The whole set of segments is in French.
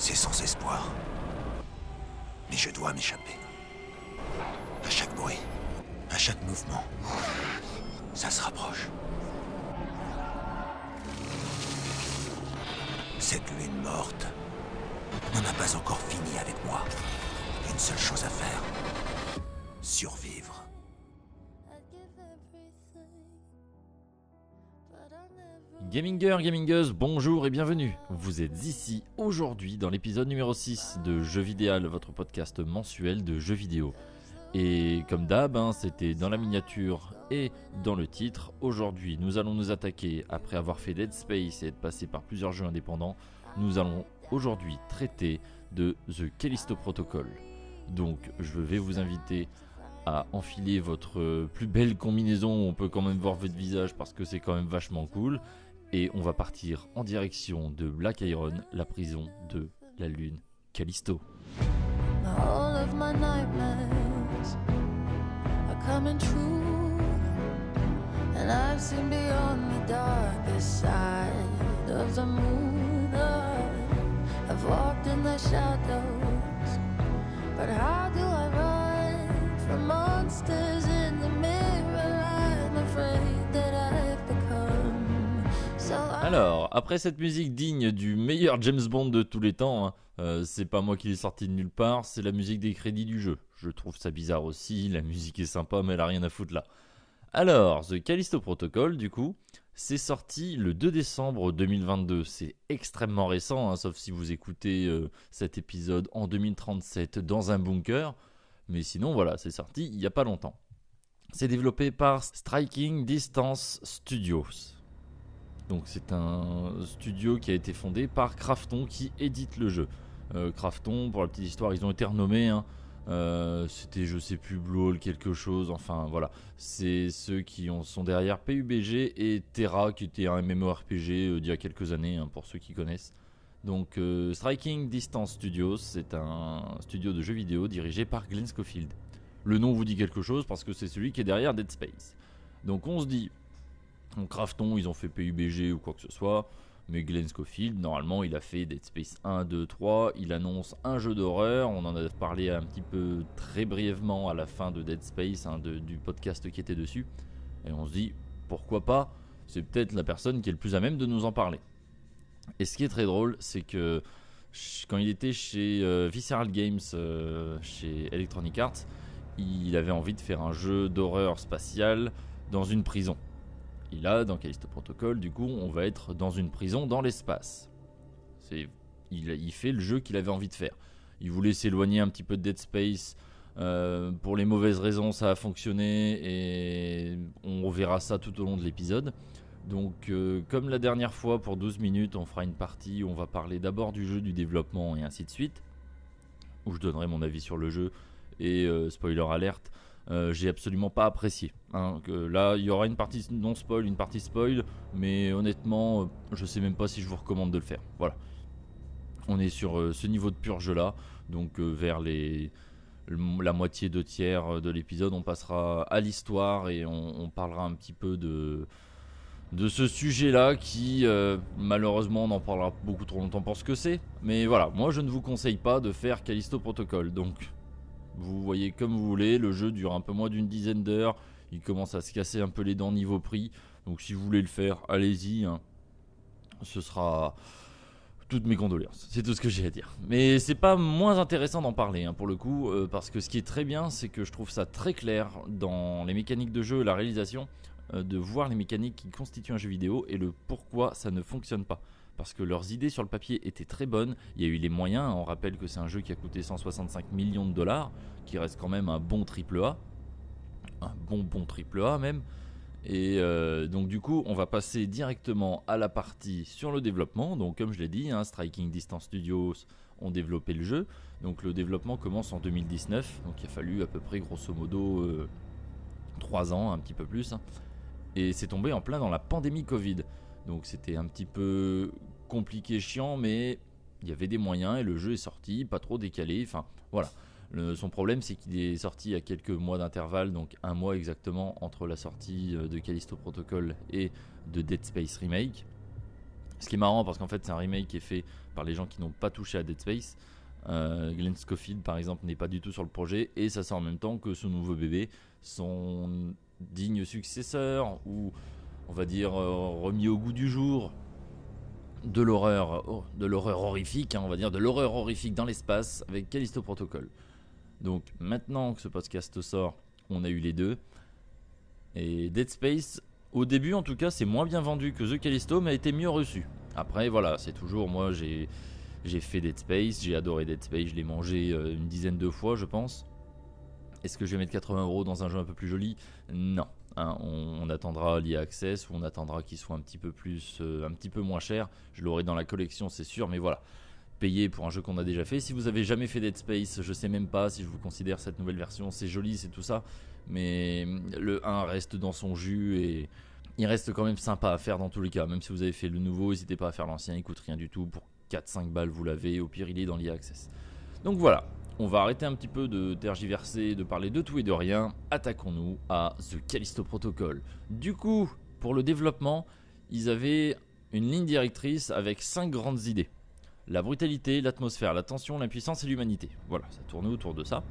C'est sans espoir. Mais je dois m'échapper. À chaque bruit, à chaque mouvement, ça se rapproche. Cette lune morte n'en a pas encore fini avec moi. Une seule chose à faire. Survivre. Gaminger, gamingeuse, bonjour et bienvenue. Vous êtes ici aujourd'hui dans l'épisode numéro 6 de Jeux Vidéal, votre podcast mensuel de jeux vidéo. Et comme d'hab, hein, c'était dans la miniature et dans le titre. Aujourd'hui, nous allons nous attaquer, après avoir fait Dead Space et être passé par plusieurs jeux indépendants, nous allons aujourd'hui traiter de The Callisto Protocol. Donc, je vais vous inviter à enfiler votre plus belle combinaison. On peut quand même voir votre visage parce que c'est quand même vachement cool. Et on va partir en direction de Black Iron, la prison de la lune Callisto. All of my nightmares are coming true. And I've seen beyond the darkest side of the moon. I've walked in the shadows. But how do I run from monsters in the mirror? I'm afraid Alors, après cette musique digne du meilleur James Bond de tous les temps, hein, euh, c'est pas moi qui l'ai sorti de nulle part, c'est la musique des crédits du jeu. Je trouve ça bizarre aussi, la musique est sympa, mais elle a rien à foutre là. Alors, The Callisto Protocol, du coup, c'est sorti le 2 décembre 2022. C'est extrêmement récent, hein, sauf si vous écoutez euh, cet épisode en 2037 dans un bunker. Mais sinon, voilà, c'est sorti il n'y a pas longtemps. C'est développé par Striking Distance Studios. Donc c'est un studio qui a été fondé par Krafton qui édite le jeu. Euh, Krafton, pour la petite histoire, ils ont été renommés. hein. Euh, C'était je sais plus Blue quelque chose. Enfin voilà, c'est ceux qui ont- sont derrière PUBG et Terra qui était un MMORPG euh, d'il y a quelques années hein, pour ceux qui connaissent. Donc euh, Striking Distance Studios, c'est un studio de jeux vidéo dirigé par Glenn Schofield. Le nom vous dit quelque chose parce que c'est celui qui est derrière Dead Space. Donc on se dit, en Krafton, ils ont fait PUBG ou quoi que ce soit. Mais Glenn Schofield, normalement, il a fait Dead Space 1, 2, 3. Il annonce un jeu d'horreur. On en a parlé un petit peu très brièvement à la fin de Dead Space, hein, du podcast qui était dessus. Et on se dit, pourquoi pas? C'est peut-être la personne qui est le plus à même de nous en parler. Et ce qui est très drôle, c'est que quand il était chez euh, Visceral Games, euh, chez Electronic Arts, il avait envie de faire un jeu d'horreur spatial dans une prison. Et là, dans Callisto Protocol, du coup, on va être dans une prison dans l'espace. C'est, il, il fait le jeu qu'il avait envie de faire. Il voulait s'éloigner un petit peu de Dead Space. euh, pour les mauvaises raisons, ça a fonctionné et on verra ça tout au long de l'épisode. Donc, euh, comme la dernière fois, pour 12 minutes, on fera une partie où on va parler d'abord du jeu, du développement et ainsi de suite. Où je donnerai mon avis sur le jeu et euh, spoiler alerte. Euh, j'ai absolument pas apprécié. hein, là, il y aura une partie non spoil, une partie spoil, mais honnêtement, euh, je sais même pas si je vous recommande de le faire. Voilà. On est sur euh, ce niveau de purge là, donc euh, vers la moitié, deux tiers de l'épisode, on passera à l'histoire et on, parlera un petit peu de ce sujet-là qui, malheureusement, on en parlera beaucoup trop longtemps pour ce que c'est. Mais voilà, moi je ne vous conseille pas de faire Callisto Protocol. Donc, vous voyez comme vous voulez, le jeu dure un peu moins d'une dizaine d'heures. Il commence à se casser un peu les dents niveau prix. Donc, si vous voulez le faire, allez-y. hein. Ce sera toutes mes condoléances. C'est tout ce que j'ai à dire. Mais c'est pas moins intéressant d'en parler hein, pour le coup, euh, parce que ce qui est très bien, c'est que je trouve ça très clair dans les mécaniques de jeu et la réalisation, euh, de voir les mécaniques qui constituent un jeu vidéo et le pourquoi ça ne fonctionne pas. Parce que leurs idées sur le papier étaient très bonnes, il y a eu les moyens, on rappelle que c'est un jeu qui a coûté 165 millions de dollars, qui reste quand même un bon triple A, un bon bon triple A même. Et euh, donc du coup, on va passer directement à la partie sur le développement. Donc comme je l'ai dit, hein, Striking Distance Studios ont développé le jeu. Donc le développement commence en 2019. Donc il a fallu à peu près grosso modo 3 ans, un petit peu plus. hein. Et c'est tombé en plein dans la pandémie Covid. Donc c'était un petit peu compliqué, chiant, mais il y avait des moyens et le jeu est sorti, pas trop décalé. Enfin voilà. Le- son problème, c'est qu'il est sorti à quelques mois d'intervalle, donc un mois exactement entre la sortie euh, de Callisto Protocol et de Dead Space Remake. Ce qui est marrant parce qu'en fait c'est un remake qui est fait par les gens qui n'ont pas touché à Dead Space. Euh, Glenn Schofield par exemple n'est pas du tout sur le projet et ça sort en même temps que ce nouveau bébé, son digne successeur ou on va dire euh, remis au goût du jour de l'horreur, de l'horreur horrifique, hein, on va dire de l'horreur horrifique dans l'espace avec Callisto Protocol. Donc maintenant que ce podcast sort, on a eu les deux. Et Dead Space, au début en tout cas, c'est moins bien vendu que The Callisto, mais a été mieux reçu. Après, voilà, c'est toujours moi, j'ai j'ai fait Dead Space, j'ai adoré Dead Space, je l'ai mangé euh, une dizaine de fois, je pense. Est-ce que je vais mettre 80 euros dans un jeu un peu plus joli? Non. Hein, on, attendra l'IA Access ou on attendra qu'il soit un petit peu plus, euh, un petit peu moins cher. Je l'aurai dans la collection, c'est sûr, mais voilà. Payer pour un jeu qu'on a déjà fait. Si vous avez jamais fait Dead Space, je sais même pas si je vous considère cette nouvelle version. C'est joli, c'est tout ça, mais le 1 reste dans son jus et il reste quand même sympa à faire dans tous les cas. Même si vous avez fait le nouveau, n'hésitez pas à faire l'ancien, il coûte rien du tout. Pour 4-5 balles, vous l'avez. Au pire, il est dans l'IA Access. Donc voilà, on va arrêter un petit peu de tergiverser, de parler de tout et de rien. Attaquons-nous à The Callisto Protocol. Du coup, pour le développement, ils avaient une ligne directrice avec 5 grandes idées. La brutalité, l'atmosphère, la tension, l'impuissance et l'humanité. Voilà, ça tournait autour de ça.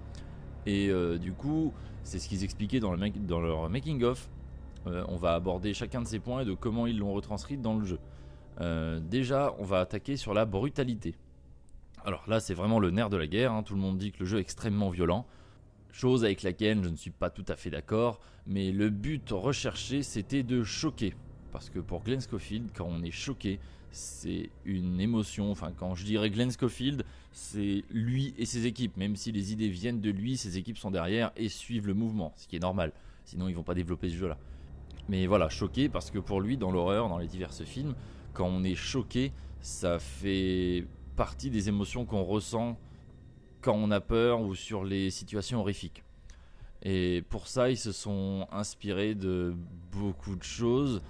Et euh, du coup, c'est ce qu'ils expliquaient dans, leur making-of. Euh, on va aborder chacun de ces points et de comment ils l'ont retranscrit dans le jeu. Euh, déjà, on va attaquer sur la brutalité. Alors là, c'est vraiment le nerf de la guerre. Hein. Tout le monde dit que le jeu est extrêmement violent. Chose avec laquelle je ne suis pas tout à fait d'accord. Mais le but recherché, c'était de choquer. Parce que pour Glenn Schofield, quand on est choqué, c'est une émotion. Enfin, quand je dirais Glenn Schofield, c'est lui et ses équipes. Même si les idées viennent de lui, ses équipes sont derrière et suivent le mouvement. Ce qui est normal. Sinon, ils vont pas développer ce jeu-là. Mais voilà, choqué parce que pour lui, dans l'horreur, dans les divers films, quand on est choqué, ça fait partie des émotions qu'on ressent quand on a peur ou sur les situations horrifiques. Et pour ça, ils se sont inspirés de beaucoup de choses,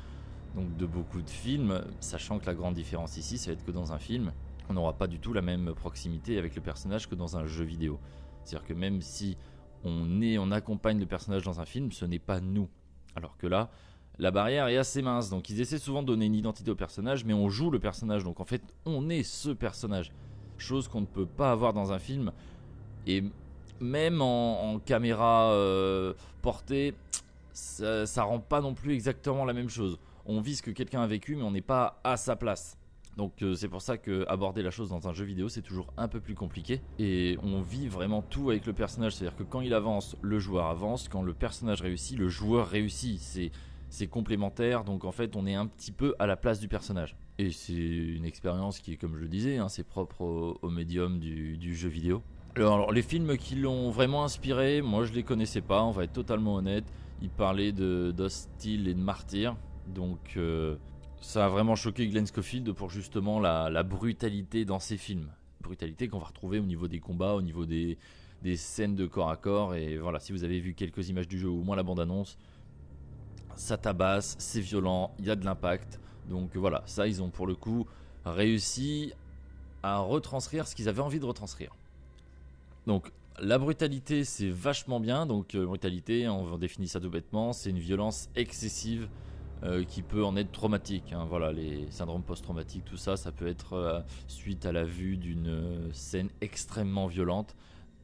donc de beaucoup de films, sachant que la grande différence ici, ça va être que dans un film, on n'aura pas du tout la même proximité avec le personnage que dans un jeu vidéo. C'est-à-dire que même si on est, on accompagne le personnage dans un film, ce n'est pas nous. Alors que là, la barrière est assez mince. Donc ils essaient souvent de donner une identité au personnage, mais on joue le personnage. Donc en fait, on est ce personnage. Chose qu'on ne peut pas avoir dans un film. Et même en, caméra euh, portée, ça, ça rend pas non plus exactement la même chose. On vit ce que quelqu'un a vécu, mais on n'est pas à sa place. Donc euh, c'est pour ça que aborder la chose dans un jeu vidéo c'est toujours un peu plus compliqué et on vit vraiment tout avec le personnage, c'est-à-dire que quand il avance, le joueur avance, quand le personnage réussit, le joueur réussit. C'est c'est complémentaire, donc en fait on est un petit peu à la place du personnage. Et c'est une expérience qui, comme je le disais, hein, c'est propre au, médium du, jeu vidéo. Alors, les films qui l'ont vraiment inspiré, moi je les connaissais pas, on va être totalement honnête. Ils parlaient de d'Hostile et de Martyr, donc euh, ça a vraiment choqué Glenn Schofield pour justement la, brutalité dans ces films. Brutalité qu'on va retrouver au niveau des combats, au niveau des, des scènes de corps à corps. Et voilà, si vous avez vu quelques images du jeu ou au moins la bande-annonce, ça tabasse, c'est violent, il y a de l'impact. Donc voilà, ça ils ont pour le coup réussi à retranscrire ce qu'ils avaient envie de retranscrire. Donc la brutalité c'est vachement bien, donc euh, brutalité on définit ça tout bêtement, c'est une violence excessive euh, qui peut en être traumatique. Hein. Voilà, les syndromes post-traumatiques, tout ça, ça peut être euh, suite à la vue d'une scène extrêmement violente.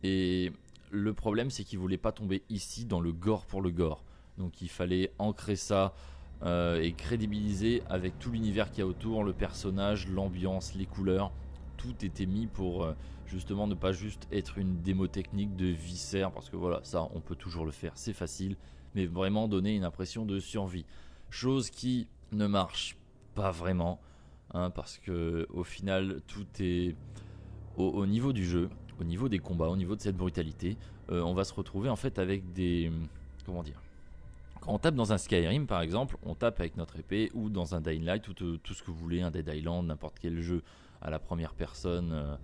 Et le problème c'est qu'ils voulaient pas tomber ici dans le gore pour le gore. Donc il fallait ancrer ça euh, et crédibiliser avec tout l'univers qu'il y a autour, le personnage, l'ambiance, les couleurs. Tout était mis pour euh, justement ne pas juste être une démo technique de viscère, parce que voilà, ça on peut toujours le faire, c'est facile, mais vraiment donner une impression de survie. Chose qui ne marche pas vraiment, hein, parce que au final tout est au, niveau du jeu, au niveau des combats, au niveau de cette brutalité, euh, on va se retrouver en fait avec des comment dire quand on tape dans un Skyrim par exemple, on tape avec notre épée ou dans un Dying Light ou tout, ce que vous voulez, un Dead Island, n'importe quel jeu à la première personne euh,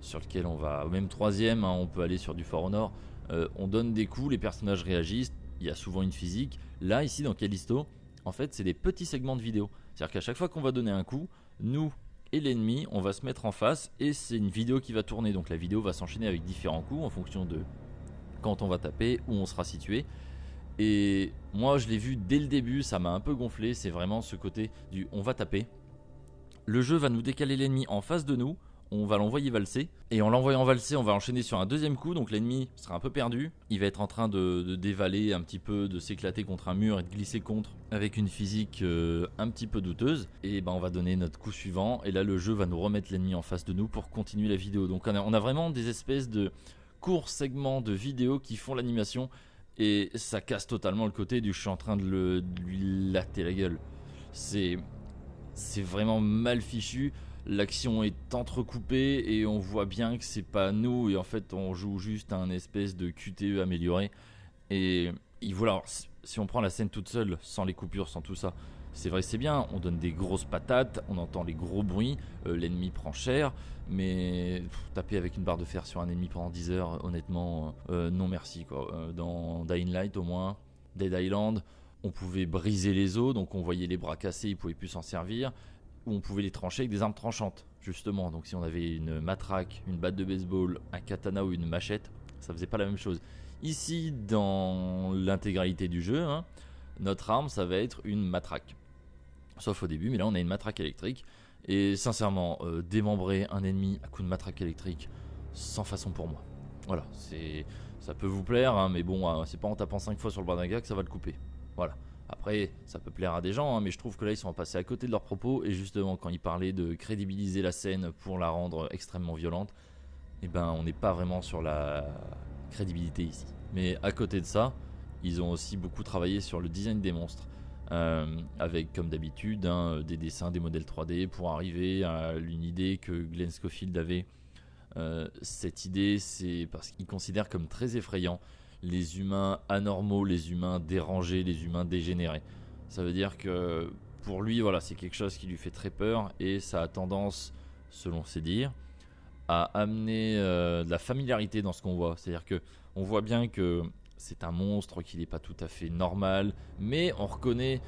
sur lequel on va, même troisième, hein, on peut aller sur du For Honor. Euh, on donne des coups, les personnages réagissent, il y a souvent une physique. Là, ici dans Callisto, en fait, c'est des petits segments de vidéo. C'est-à-dire qu'à chaque fois qu'on va donner un coup, nous et l'ennemi, on va se mettre en face et c'est une vidéo qui va tourner. Donc la vidéo va s'enchaîner avec différents coups en fonction de quand on va taper, où on sera situé. Et moi, je l'ai vu dès le début, ça m'a un peu gonflé. C'est vraiment ce côté du on va taper. Le jeu va nous décaler l'ennemi en face de nous, on va l'envoyer valser. Et en l'envoyant valser, on va enchaîner sur un deuxième coup. Donc l'ennemi sera un peu perdu. Il va être en train de, dévaler un petit peu, de s'éclater contre un mur et de glisser contre avec une physique euh, un petit peu douteuse. Et ben on va donner notre coup suivant. Et là le jeu va nous remettre l'ennemi en face de nous pour continuer la vidéo. Donc on a, vraiment des espèces de courts segments de vidéos qui font l'animation. Et ça casse totalement le côté du je suis en train de, lui latter la gueule. C'est c'est vraiment mal fichu. L'action est entrecoupée et on voit bien que c'est pas nous. Et en fait on joue juste un espèce de QTE amélioré. Et, voilà si on prend la scène toute seule sans les coupures sans tout ça c'est vrai c'est bien. On donne des grosses patates on entend les gros bruits euh, l'ennemi prend cher mais taper avec une barre de fer sur un ennemi pendant 10 heures honnêtement euh, non merci quoi euh, dans Dying Light au moins Dead Island on pouvait briser les os donc on voyait les bras cassés ils pouvaient plus s'en servir où on pouvait les trancher avec des armes tranchantes, justement. Donc si on avait une matraque, une batte de baseball, un katana ou une machette, ça faisait pas la même chose. Ici, dans l'intégralité du jeu, hein, notre arme, ça va être une matraque. Sauf au début, mais là on a une matraque électrique. Et sincèrement, euh, démembrer un ennemi à coup de matraque électrique, sans façon pour moi. Voilà, c'est, ça peut vous plaire, hein, mais bon, euh, c'est pas en tapant 5 fois sur le bras d'un gars que ça va le couper. Voilà. Après, ça peut plaire à des gens, hein, mais je trouve que là, ils sont passés à côté de leurs propos. Et justement, quand ils parlaient de crédibiliser la scène pour la rendre extrêmement violente, eh ben, on n'est pas vraiment sur la crédibilité ici. Mais à côté de ça, ils ont aussi beaucoup travaillé sur le design des monstres. Euh, avec comme d'habitude hein, des dessins, des modèles 3D pour arriver à une idée que Glenn Schofield avait. Euh, cette idée, c'est parce qu'il considère comme très effrayant les humains anormaux, les humains dérangés, les humains dégénérés. Ça veut dire que pour lui, voilà, c'est quelque chose qui lui fait très peur et ça a tendance, selon ses dires, à amener euh, de la familiarité dans ce qu'on voit. C'est-à-dire que on voit bien que c'est un monstre, qu'il n'est pas tout à fait normal, mais on reconnaît,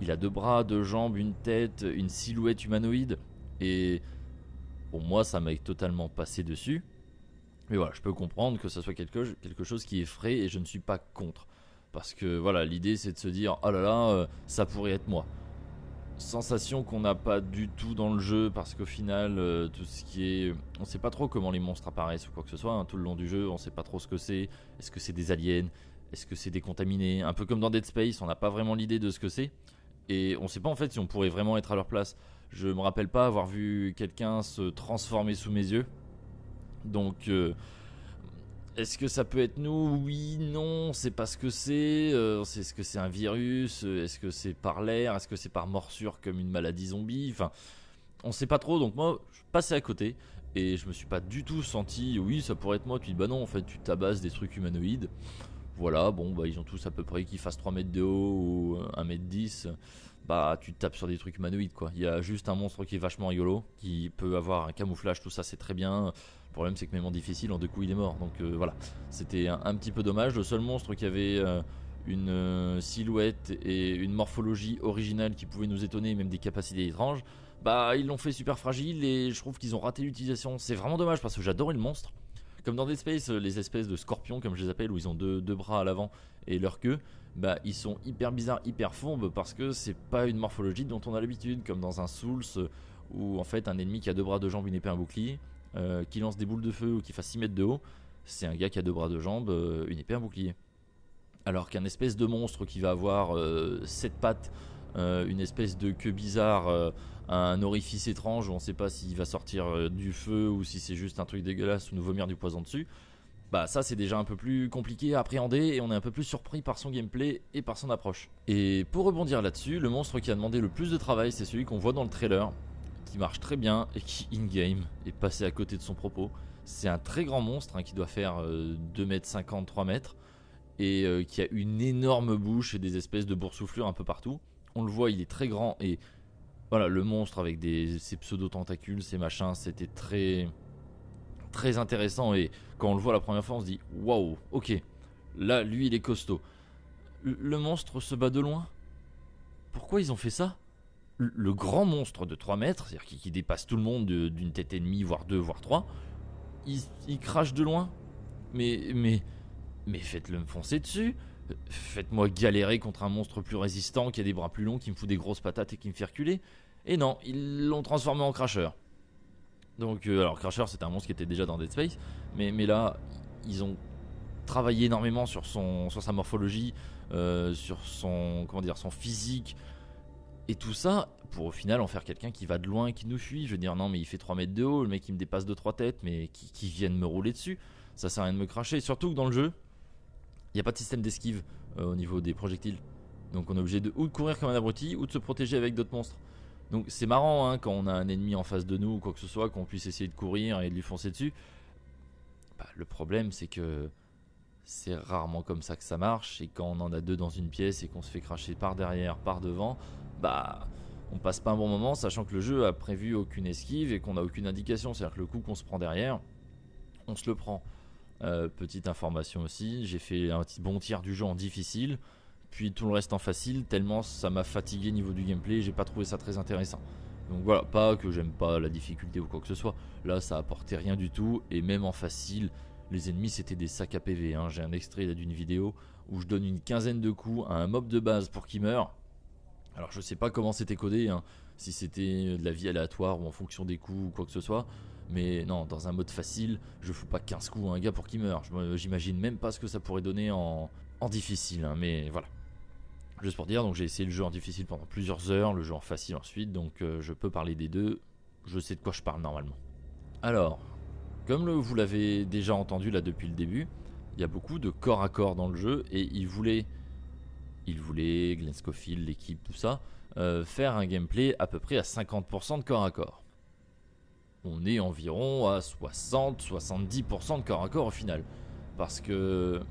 il a deux bras, deux jambes, une tête, une silhouette humanoïde et pour moi, ça m'a totalement passé dessus. Mais voilà, je peux comprendre que ça soit quelque, quelque chose qui effraie et je ne suis pas contre. Parce que voilà, l'idée c'est de se dire oh là là, euh, ça pourrait être moi. Sensation qu'on n'a pas du tout dans le jeu parce qu'au final, euh, tout ce qui est. On sait pas trop comment les monstres apparaissent ou quoi que ce soit. Hein, tout le long du jeu, on sait pas trop ce que c'est. Est-ce que c'est des aliens? Est-ce que c'est des contaminés Un peu comme dans Dead Space, on n'a pas vraiment l'idée de ce que c'est. Et on sait pas en fait si on pourrait vraiment être à leur place. Je me rappelle pas avoir vu quelqu'un se transformer sous mes yeux. Donc, euh, est-ce que ça peut être nous? Oui, non, c'est pas ce que c'est. Euh, c'est ce que c'est un virus Est-ce que c'est par l'air Est-ce que c'est par morsure comme une maladie zombie? Enfin, on sait pas trop. Donc moi, je passais à côté et je me suis pas du tout senti. Oui, ça pourrait être moi. Tu dis bah non, en fait, tu tabasses des trucs humanoïdes. Voilà, bon, bah ils ont tous à peu près qui fassent 3 mètres de haut ou 1 mètre 10 bah tu tapes sur des trucs humanoïdes quoi. Il y a juste un monstre qui est vachement rigolo, qui peut avoir un camouflage, tout ça c'est très bien. Le problème c'est que même en difficile, en deux coups il est mort. Donc euh, voilà, c'était un, petit peu dommage. Le seul monstre qui avait euh, une euh, silhouette et une morphologie originale qui pouvait nous étonner, même des capacités étranges, bah ils l'ont fait super fragile et je trouve qu'ils ont raté l'utilisation. C'est vraiment dommage parce que j'adorais le monstre. Comme dans Dead Space, les espèces de scorpions comme je les appelle, où ils ont deux, deux bras à l'avant et leur queue bah, ils sont hyper bizarres, hyper fourbes parce que c'est pas une morphologie dont on a l'habitude, comme dans un Souls où en fait un ennemi qui a deux bras, deux jambes, une épée, un bouclier, euh, qui lance des boules de feu ou qui fasse 6 mètres de haut, c'est un gars qui a deux bras, deux jambes, euh, une épée, un bouclier. Alors qu'un espèce de monstre qui va avoir euh, sept pattes, une espèce de queue bizarre, un orifice étrange où on sait pas s'il va sortir du feu ou si c'est juste un truc dégueulasse ou nous vomir du poison dessus, bah ça c'est déjà un peu plus compliqué à appréhender et on est un peu plus surpris par son gameplay et par son approche. Et pour rebondir là-dessus, le monstre qui a demandé le plus de travail c'est celui qu'on voit dans le trailer, marche très bien et qui in-game est passé à côté de son propos. C'est un très grand monstre hein, qui doit faire 2m50, euh, 3 mètres et euh, qui a une énorme bouche et des espèces de boursouflures un peu partout. On le voit, il est très grand et voilà, le monstre avec ses pseudo-tentacules, ses machins, c'était très très intéressant et quand on le voit la première fois on se dit waouh ok là lui il est costaud le monstre se bat de loin? Pourquoi ils ont fait ça? Le grand monstre de 3 mètres c'est-à-dire qui, dépasse tout le monde d'une tête ennemie voire deux voire trois il, crache de loin. Mais mais mais faites-le me foncer dessus. Faites-moi galérer contre un monstre plus résistant qui a des bras plus longs qui me fout des grosses patates et qui me fait reculer. Et non, ils l'ont transformé en Crasher. Donc, euh, alors Crasher, c'était un monstre qui était déjà dans Dead Space, mais, mais là, ils ont travaillé énormément sur, son, sur sa morphologie, euh, sur son, comment dire, son physique, et tout ça, pour au final en faire quelqu'un qui va de loin et qui nous fuit. Je veux dire, non, mais il fait 3 mètres de haut, le mec il me dépasse de 3 têtes, mais qui, viennent me rouler dessus. Ça sert à rien de me cracher. Surtout que dans le jeu, il n'y a pas de système d'esquive euh, au niveau des projectiles. Donc on est obligé de ou de courir comme un abruti ou de se protéger avec d'autres monstres. Donc c'est marrant hein, quand on a un ennemi en face de nous ou quoi que ce soit, qu'on puisse essayer de courir et de lui foncer dessus. Bah, le problème c'est que c'est rarement comme ça que ça marche. Et quand on en a deux dans une pièce et qu'on se fait cracher par derrière, par devant, bah on passe pas un bon moment, sachant que le jeu a prévu aucune esquive et qu'on a aucune indication. C'est-à-dire que le coup qu'on se prend derrière, on se le prend. Euh, petite information aussi, j'ai fait un petit bon tiers du jeu en difficile, puis tout le reste en facile, tellement ça m'a fatigué niveau du gameplay, j'ai pas trouvé ça très intéressant. Donc voilà, pas que j'aime pas la difficulté ou quoi que ce soit, là ça apportait rien du tout, et même en facile, les ennemis c'était des sacs à PV. Hein. J'ai un extrait d'une vidéo où je donne une quinzaine de coups à un mob de base pour qu'il meure. Alors je sais pas comment c'était codé, hein, si c'était de la vie aléatoire ou en fonction des coups ou quoi que ce soit. Mais non, dans un mode facile, je fous pas 15 coups à un gars pour qu'il meure. J'imagine même pas ce que ça pourrait donner en, difficile. Hein, mais voilà. Juste pour dire, donc j'ai essayé le jeu en difficile pendant plusieurs heures, le jeu en facile ensuite, donc euh, je peux parler des deux. Je sais de quoi je parle normalement. Alors, comme vous l'avez déjà entendu là depuis le début, il y a beaucoup de corps à corps dans le jeu et il voulait, il voulait, Glenn Scofield, l'équipe, tout ça, euh, faire un gameplay à peu près à 50% de corps à corps. On est environ à 60-70% de corps à corps au final. Parce que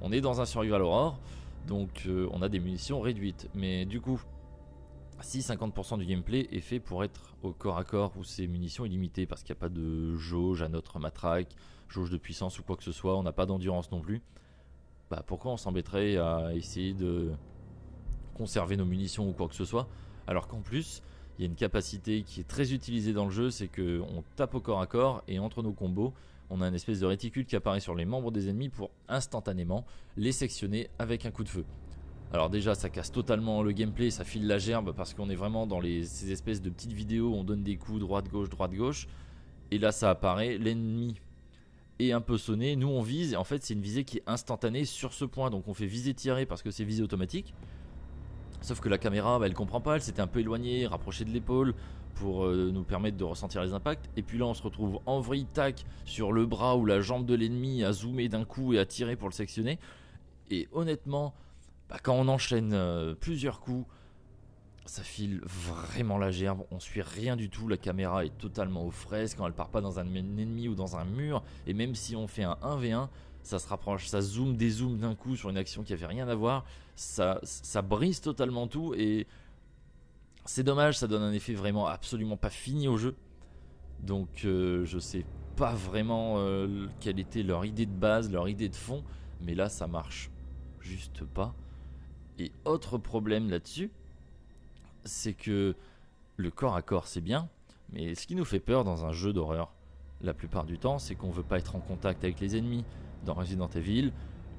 on est dans un survival horror, donc euh, on a des munitions réduites. Mais du coup, si 50% du gameplay est fait pour être au corps à corps où c'est munitions illimitées parce qu'il n'y a pas de jauge à notre matraque, jauge de puissance ou quoi que ce soit, on n'a pas d'endurance non plus, bah pourquoi on s'embêterait à essayer de conserver nos munitions ou quoi que ce soit? Alors qu'en plus il y a une capacité qui est très utilisée dans le jeu, c'est que on tape au corps à corps et entre nos combos, on a une espèce de réticule qui apparaît sur les membres des ennemis pour instantanément les sectionner avec un coup de feu. Alors déjà ça casse totalement le gameplay, ça file la gerbe parce qu'on est vraiment dans ces espèces de petites vidéos où on donne des coups droite-gauche, droite-gauche. Et là ça apparaît, l'ennemi est un peu sonné, nous on vise, et en fait c'est une visée qui est instantanée sur ce point. Donc on fait viser tirer parce que c'est visée automatique. Sauf que la caméra, bah, elle comprend pas, elle s'était un peu éloignée, rapprochée de l'épaule pour euh, nous permettre de ressentir les impacts. Et puis là, on se retrouve en vrille tac sur le bras ou la jambe de l'ennemi à zoomer d'un coup et à tirer pour le sectionner. Et honnêtement, bah, quand on enchaîne euh, plusieurs coups, ça file vraiment la gerbe, on suit rien du tout, la caméra est totalement aux fraises quand elle part pas dans un ennemi ou dans un mur, et même si on fait un 1v1, ça se rapproche, ça zoome, dézoome d'un coup sur une action qui avait rien à voir, ça, ça brise totalement tout, et c'est dommage, ça donne un effet vraiment absolument pas fini au jeu, donc euh, je sais pas vraiment euh, quelle était leur idée de base, leur idée de fond, mais là ça marche juste pas. Et autre problème là-dessus, c'est que le corps à corps c'est bien, mais ce qui nous fait peur dans un jeu d'horreur, la plupart du temps, c'est qu'on veut pas être en contact avec les ennemis. Dans Resident Evil,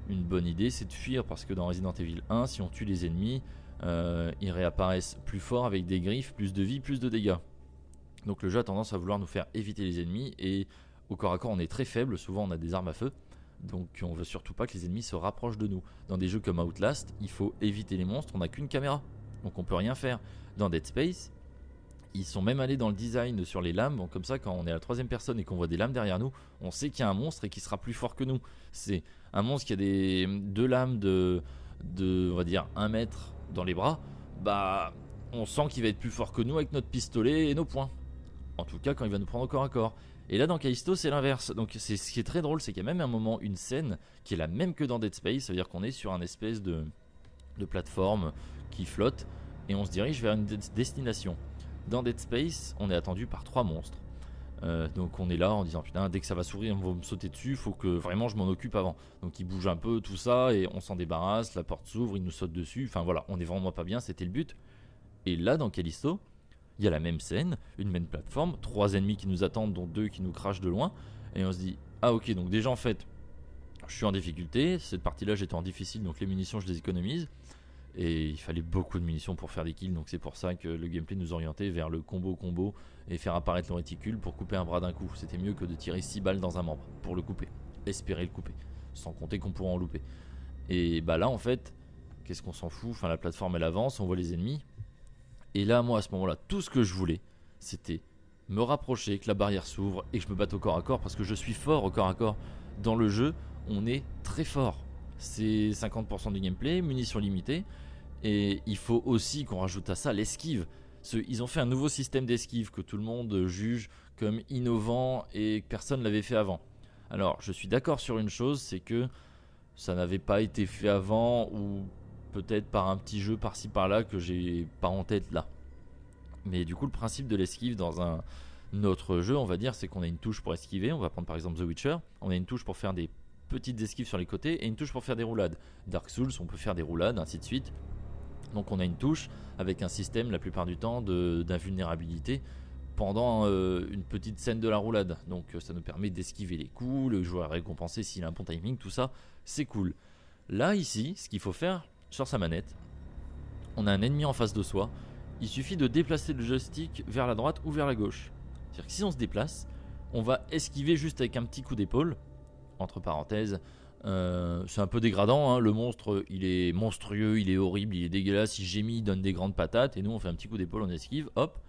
une bonne idée c'est de fuir parce que dans Resident Evil 1, si on tue les ennemis, euh, ils réapparaissent plus forts avec des griffes, plus de vie, plus de dégâts. Donc le jeu a tendance à vouloir nous faire éviter les ennemis et au corps à corps on est très faible, souvent on a des armes à feu. Donc on veut surtout pas que les ennemis se rapprochent de nous. Dans des jeux comme Outlast, il faut éviter les monstres, on n'a qu'une caméra. Donc on peut rien faire. Dans Dead Space, ils sont même allés dans le design sur les lames. comme ça, quand on est à la troisième personne et qu'on voit des lames derrière nous, on sait qu'il y a un monstre et qui sera plus fort que nous. C'est un monstre qui a des deux lames de, de on va dire 1 mètre dans les bras. Bah on sent qu'il va être plus fort que nous avec notre pistolet et nos poings. En tout cas quand il va nous prendre au corps à corps. Et là, dans Callisto, c'est l'inverse. Donc, c'est ce qui est très drôle, c'est qu'il y a même un moment, une scène qui est la même que dans Dead Space. Ça veut dire qu'on est sur un espèce de, plateforme qui flotte et on se dirige vers une destination. Dans Dead Space, on est attendu par trois monstres. Euh, donc on est là en disant putain dès que ça va sourire on va me sauter dessus, faut que vraiment je m'en occupe avant. Donc il bouge un peu tout ça et on s'en débarrasse, la porte s'ouvre, il nous saute dessus, enfin voilà, on est vraiment pas bien, c'était le but. Et là dans Callisto, il y a la même scène, une même plateforme, trois ennemis qui nous attendent, dont deux qui nous crachent de loin, et on se dit ah ok donc déjà en fait je suis en difficulté, cette partie là j'étais en difficile donc les munitions je les économise, Et il fallait beaucoup de munitions pour faire des kills, donc c'est pour ça que le gameplay nous orientait vers le combo-combo et faire apparaître le réticule pour couper un bras d'un coup. C'était mieux que de tirer 6 balles dans un membre pour le couper, espérer le couper, sans compter qu'on pourrait en louper. Et bah là en fait, qu'est-ce qu'on s'en fout? Enfin la plateforme elle avance, on voit les ennemis. Et là moi à ce moment-là, tout ce que je voulais, c'était me rapprocher, que la barrière s'ouvre et que je me batte au corps à corps parce que je suis fort au corps à corps. Dans le jeu, on est très fort. C'est 50% du gameplay, munitions limitées. Et il faut aussi qu'on rajoute à ça l'esquive. Ils ont fait un nouveau système d'esquive que tout le monde juge comme innovant et que personne l'avait fait avant. Alors, je suis d'accord sur une chose, c'est que ça n'avait pas été fait avant ou peut-être par un petit jeu par-ci par-là que j'ai pas en tête là. Mais du coup, le principe de l'esquive dans un autre jeu, on va dire, c'est qu'on a une touche pour esquiver. On va prendre par exemple The Witcher. On a une touche pour faire des petites esquives sur les côtés et une touche pour faire des roulades. Dark Souls, on peut faire des roulades, ainsi de suite. Donc on a une touche avec un système la plupart du temps d'invulnérabilité pendant euh, une petite scène de la roulade. Donc euh, ça nous permet d'esquiver les coups, le joueur est récompensé s'il a un bon timing, tout ça, c'est cool. Là ici, ce qu'il faut faire sur sa manette, on a un ennemi en face de soi, il suffit de déplacer le joystick vers la droite ou vers la gauche. C'est-à-dire que si on se déplace, on va esquiver juste avec un petit coup d'épaule, entre parenthèses, euh, c'est un peu dégradant, hein. le monstre il est monstrueux, il est horrible, il est dégueulasse, il gémit, il donne des grandes patates, et nous on fait un petit coup d'épaule, on esquive, hop.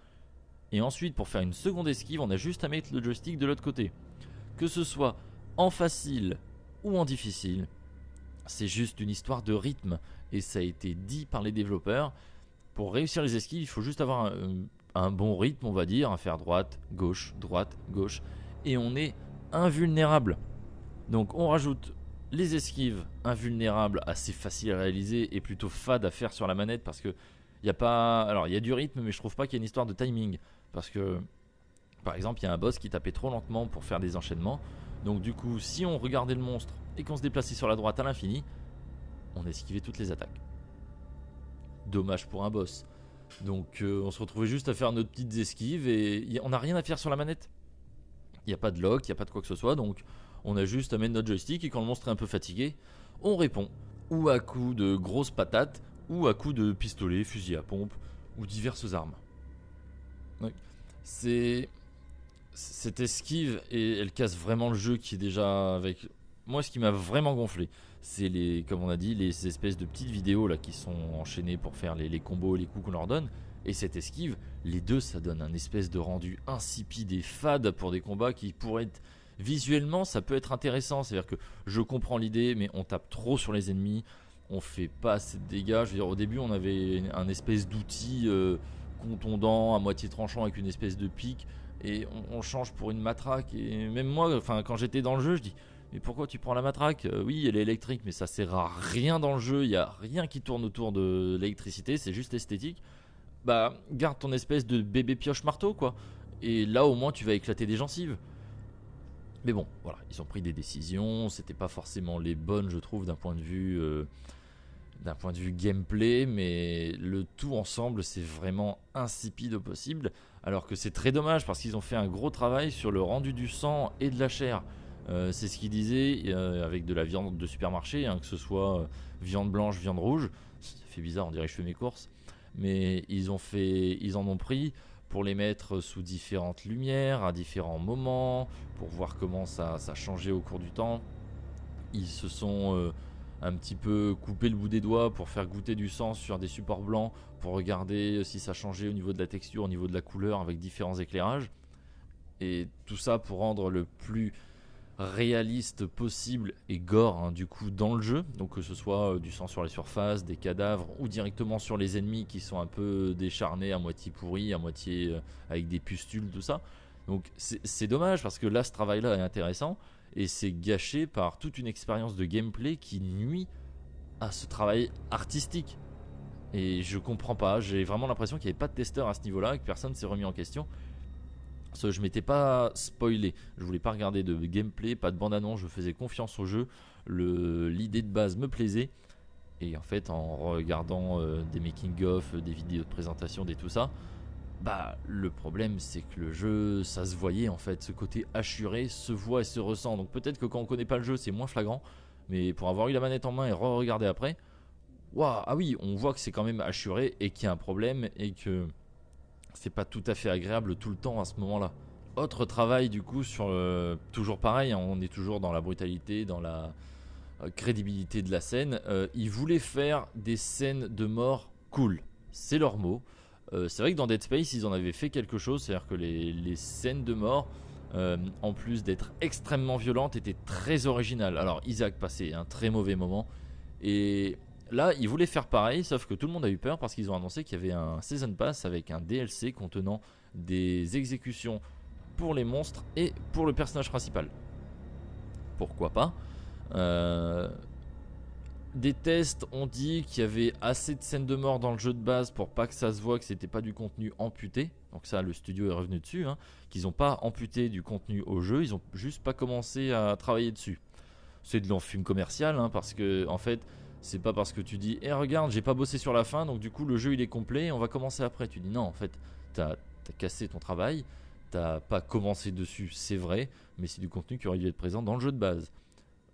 Et ensuite pour faire une seconde esquive, on a juste à mettre le joystick de l'autre côté. Que ce soit en facile ou en difficile, c'est juste une histoire de rythme, et ça a été dit par les développeurs. Pour réussir les esquives, il faut juste avoir un, un bon rythme, on va dire, à faire droite, gauche, droite, gauche, et on est invulnérable. Donc on rajoute les esquives invulnérables, assez faciles à réaliser et plutôt fades à faire sur la manette parce que il y a pas. Alors il y a du rythme, mais je trouve pas qu'il y ait une histoire de timing. Parce que, par exemple, il y a un boss qui tapait trop lentement pour faire des enchaînements. Donc du coup, si on regardait le monstre et qu'on se déplaçait sur la droite à l'infini, on esquivait toutes les attaques. Dommage pour un boss. Donc euh, on se retrouvait juste à faire notre petites esquives et on n'a rien à faire sur la manette. Il n'y a pas de lock, il n'y a pas de quoi que ce soit. Donc on a juste à mettre notre joystick et quand le monstre est un peu fatigué, on répond. Ou à coups de grosses patates, ou à coups de pistolet, fusil à pompe, ou diverses armes. C'est. Cette esquive, et elle casse vraiment le jeu qui est déjà avec. Moi, ce qui m'a vraiment gonflé, c'est les, comme on a dit, les espèces de petites vidéos là qui sont enchaînées pour faire les, les combos, les coups qu'on leur donne. Et cette esquive, les deux, ça donne un espèce de rendu insipide et fade pour des combats qui pourraient être visuellement, ça peut être intéressant. C'est-à-dire que je comprends l'idée, mais on tape trop sur les ennemis, on fait pas assez de dégâts. Je veux dire, au début, on avait un espèce d'outil euh, contondant, à moitié tranchant, avec une espèce de pique, et on, change pour une matraque. Et même moi, enfin, quand j'étais dans le jeu, je dis. Mais pourquoi tu prends la matraque? Euh, Oui, elle est électrique, mais ça sert à rien dans le jeu. Il n'y a rien qui tourne autour de l'électricité, c'est juste esthétique. Bah, garde ton espèce de bébé pioche marteau, quoi. Et là, au moins, tu vas éclater des gencives. Mais bon, voilà, ils ont pris des décisions, c'était pas forcément les bonnes, je trouve, d'un point de vue, euh, d'un point de vue gameplay, mais le tout ensemble, c'est vraiment insipide au possible. Alors que c'est très dommage parce qu'ils ont fait un gros travail sur le rendu du sang et de la chair. Euh, c'est ce qu'ils disaient euh, avec de la viande de supermarché, hein, que ce soit viande blanche, viande rouge. Ça fait bizarre, on dirait que je fais mes courses. Mais ils en ont pris pour les mettre sous différentes lumières, à différents moments, pour voir comment ça, ça changeait au cours du temps. Ils se sont euh, un petit peu coupé le bout des doigts pour faire goûter du sang sur des supports blancs, pour regarder si ça changeait au niveau de la texture, au niveau de la couleur, avec différents éclairages. Et tout ça pour rendre le plus réaliste possible et gore hein, du coup dans le jeu. Donc que ce soit euh, du sang sur les surfaces, des cadavres ou directement sur les ennemis qui sont un peu décharnés, à moitié pourris, à moitié euh, avec des pustules, tout ça. Donc c'est dommage parce que là ce travail-là est intéressant et c'est gâché par toute une expérience de gameplay qui nuit à ce travail artistique. Et je comprends pas, j'ai vraiment l'impression qu'il n'y avait pas de testeur à ce niveau-là, que personne s'est remis en question je m'étais pas spoilé, je voulais pas regarder de gameplay, pas de bande-annonce, je faisais confiance au jeu, l'idée de base me plaisait. Et en fait, en regardant euh, des making-of, des vidéos de présentation, des tout ça, bah le problème c'est que le jeu, ça se voyait en fait, ce côté assuré se voit et se ressent. Donc peut-être que quand on connaît pas le jeu, c'est moins flagrant, mais pour avoir eu la manette en main et re-regarder après, waouh, ah oui, on voit que c'est quand même assuré et qu'il y a un problème et que c'est pas tout à fait agréable tout le temps à ce moment-là. Autre travail du coup sur le... toujours pareil, hein, on est toujours dans la brutalité, dans la euh, crédibilité de la scène. Euh, ils voulaient faire des scènes de mort cool, c'est leur mot. Euh, c'est vrai que dans Dead Space ils en avaient fait quelque chose, c'est-à-dire que les, les scènes de mort, euh, en plus d'être extrêmement violentes, étaient très originales. Alors Isaac passait un très mauvais moment et Là, ils voulaient faire pareil, sauf que tout le monde a eu peur parce qu'ils ont annoncé qu'il y avait un Season Pass avec un DLC contenant des exécutions pour les monstres et pour le personnage principal. Pourquoi pas? Euh, Des tests ont dit qu'il y avait assez de scènes de mort dans le jeu de base pour pas que ça se voit que c'était pas du contenu amputé. Donc ça, le studio est revenu dessus, hein, qu'ils n'ont pas amputé du contenu au jeu, ils ont juste pas commencé à travailler dessus. C'est de l'enfume commercial, hein, parce que en fait, c'est pas parce que tu dis, eh regarde, j'ai pas bossé sur la fin, donc du coup le jeu il est complet, on va commencer après. Tu dis non, en fait, t'as as cassé ton travail, t'as pas commencé dessus, c'est vrai, mais c'est du contenu qui aurait dû être présent dans le jeu de base.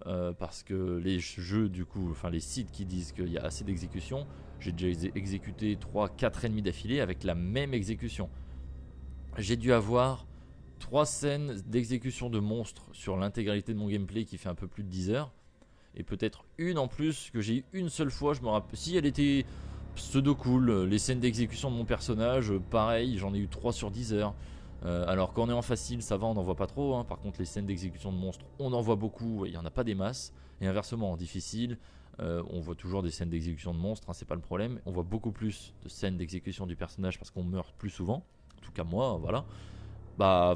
Euh, parce que les jeux, du coup, enfin les sites qui disent qu'il y a assez d'exécutions, j'ai déjà exé- exécuté 3, 4 ennemis d'affilée avec la même exécution. J'ai dû avoir 3 scènes d'exécution de monstres sur l'intégralité de mon gameplay qui fait un peu plus de 10 heures et peut-être une en plus que j'ai eu une seule fois. Je me rappelle si elle était pseudo cool. Les scènes d'exécution de mon personnage, pareil, j'en ai eu 3 sur 10 heures. Euh, alors quand est en facile, ça va, on n'en voit pas trop. hein. Par contre, les scènes d'exécution de monstres, on en voit beaucoup. Il n'y en a pas des masses. Et inversement, en difficile, euh, on voit toujours des scènes d'exécution de monstres. hein, c'est pas le problème. On voit beaucoup plus de scènes d'exécution du personnage parce qu'on meurt plus souvent. En tout cas moi, voilà. Bah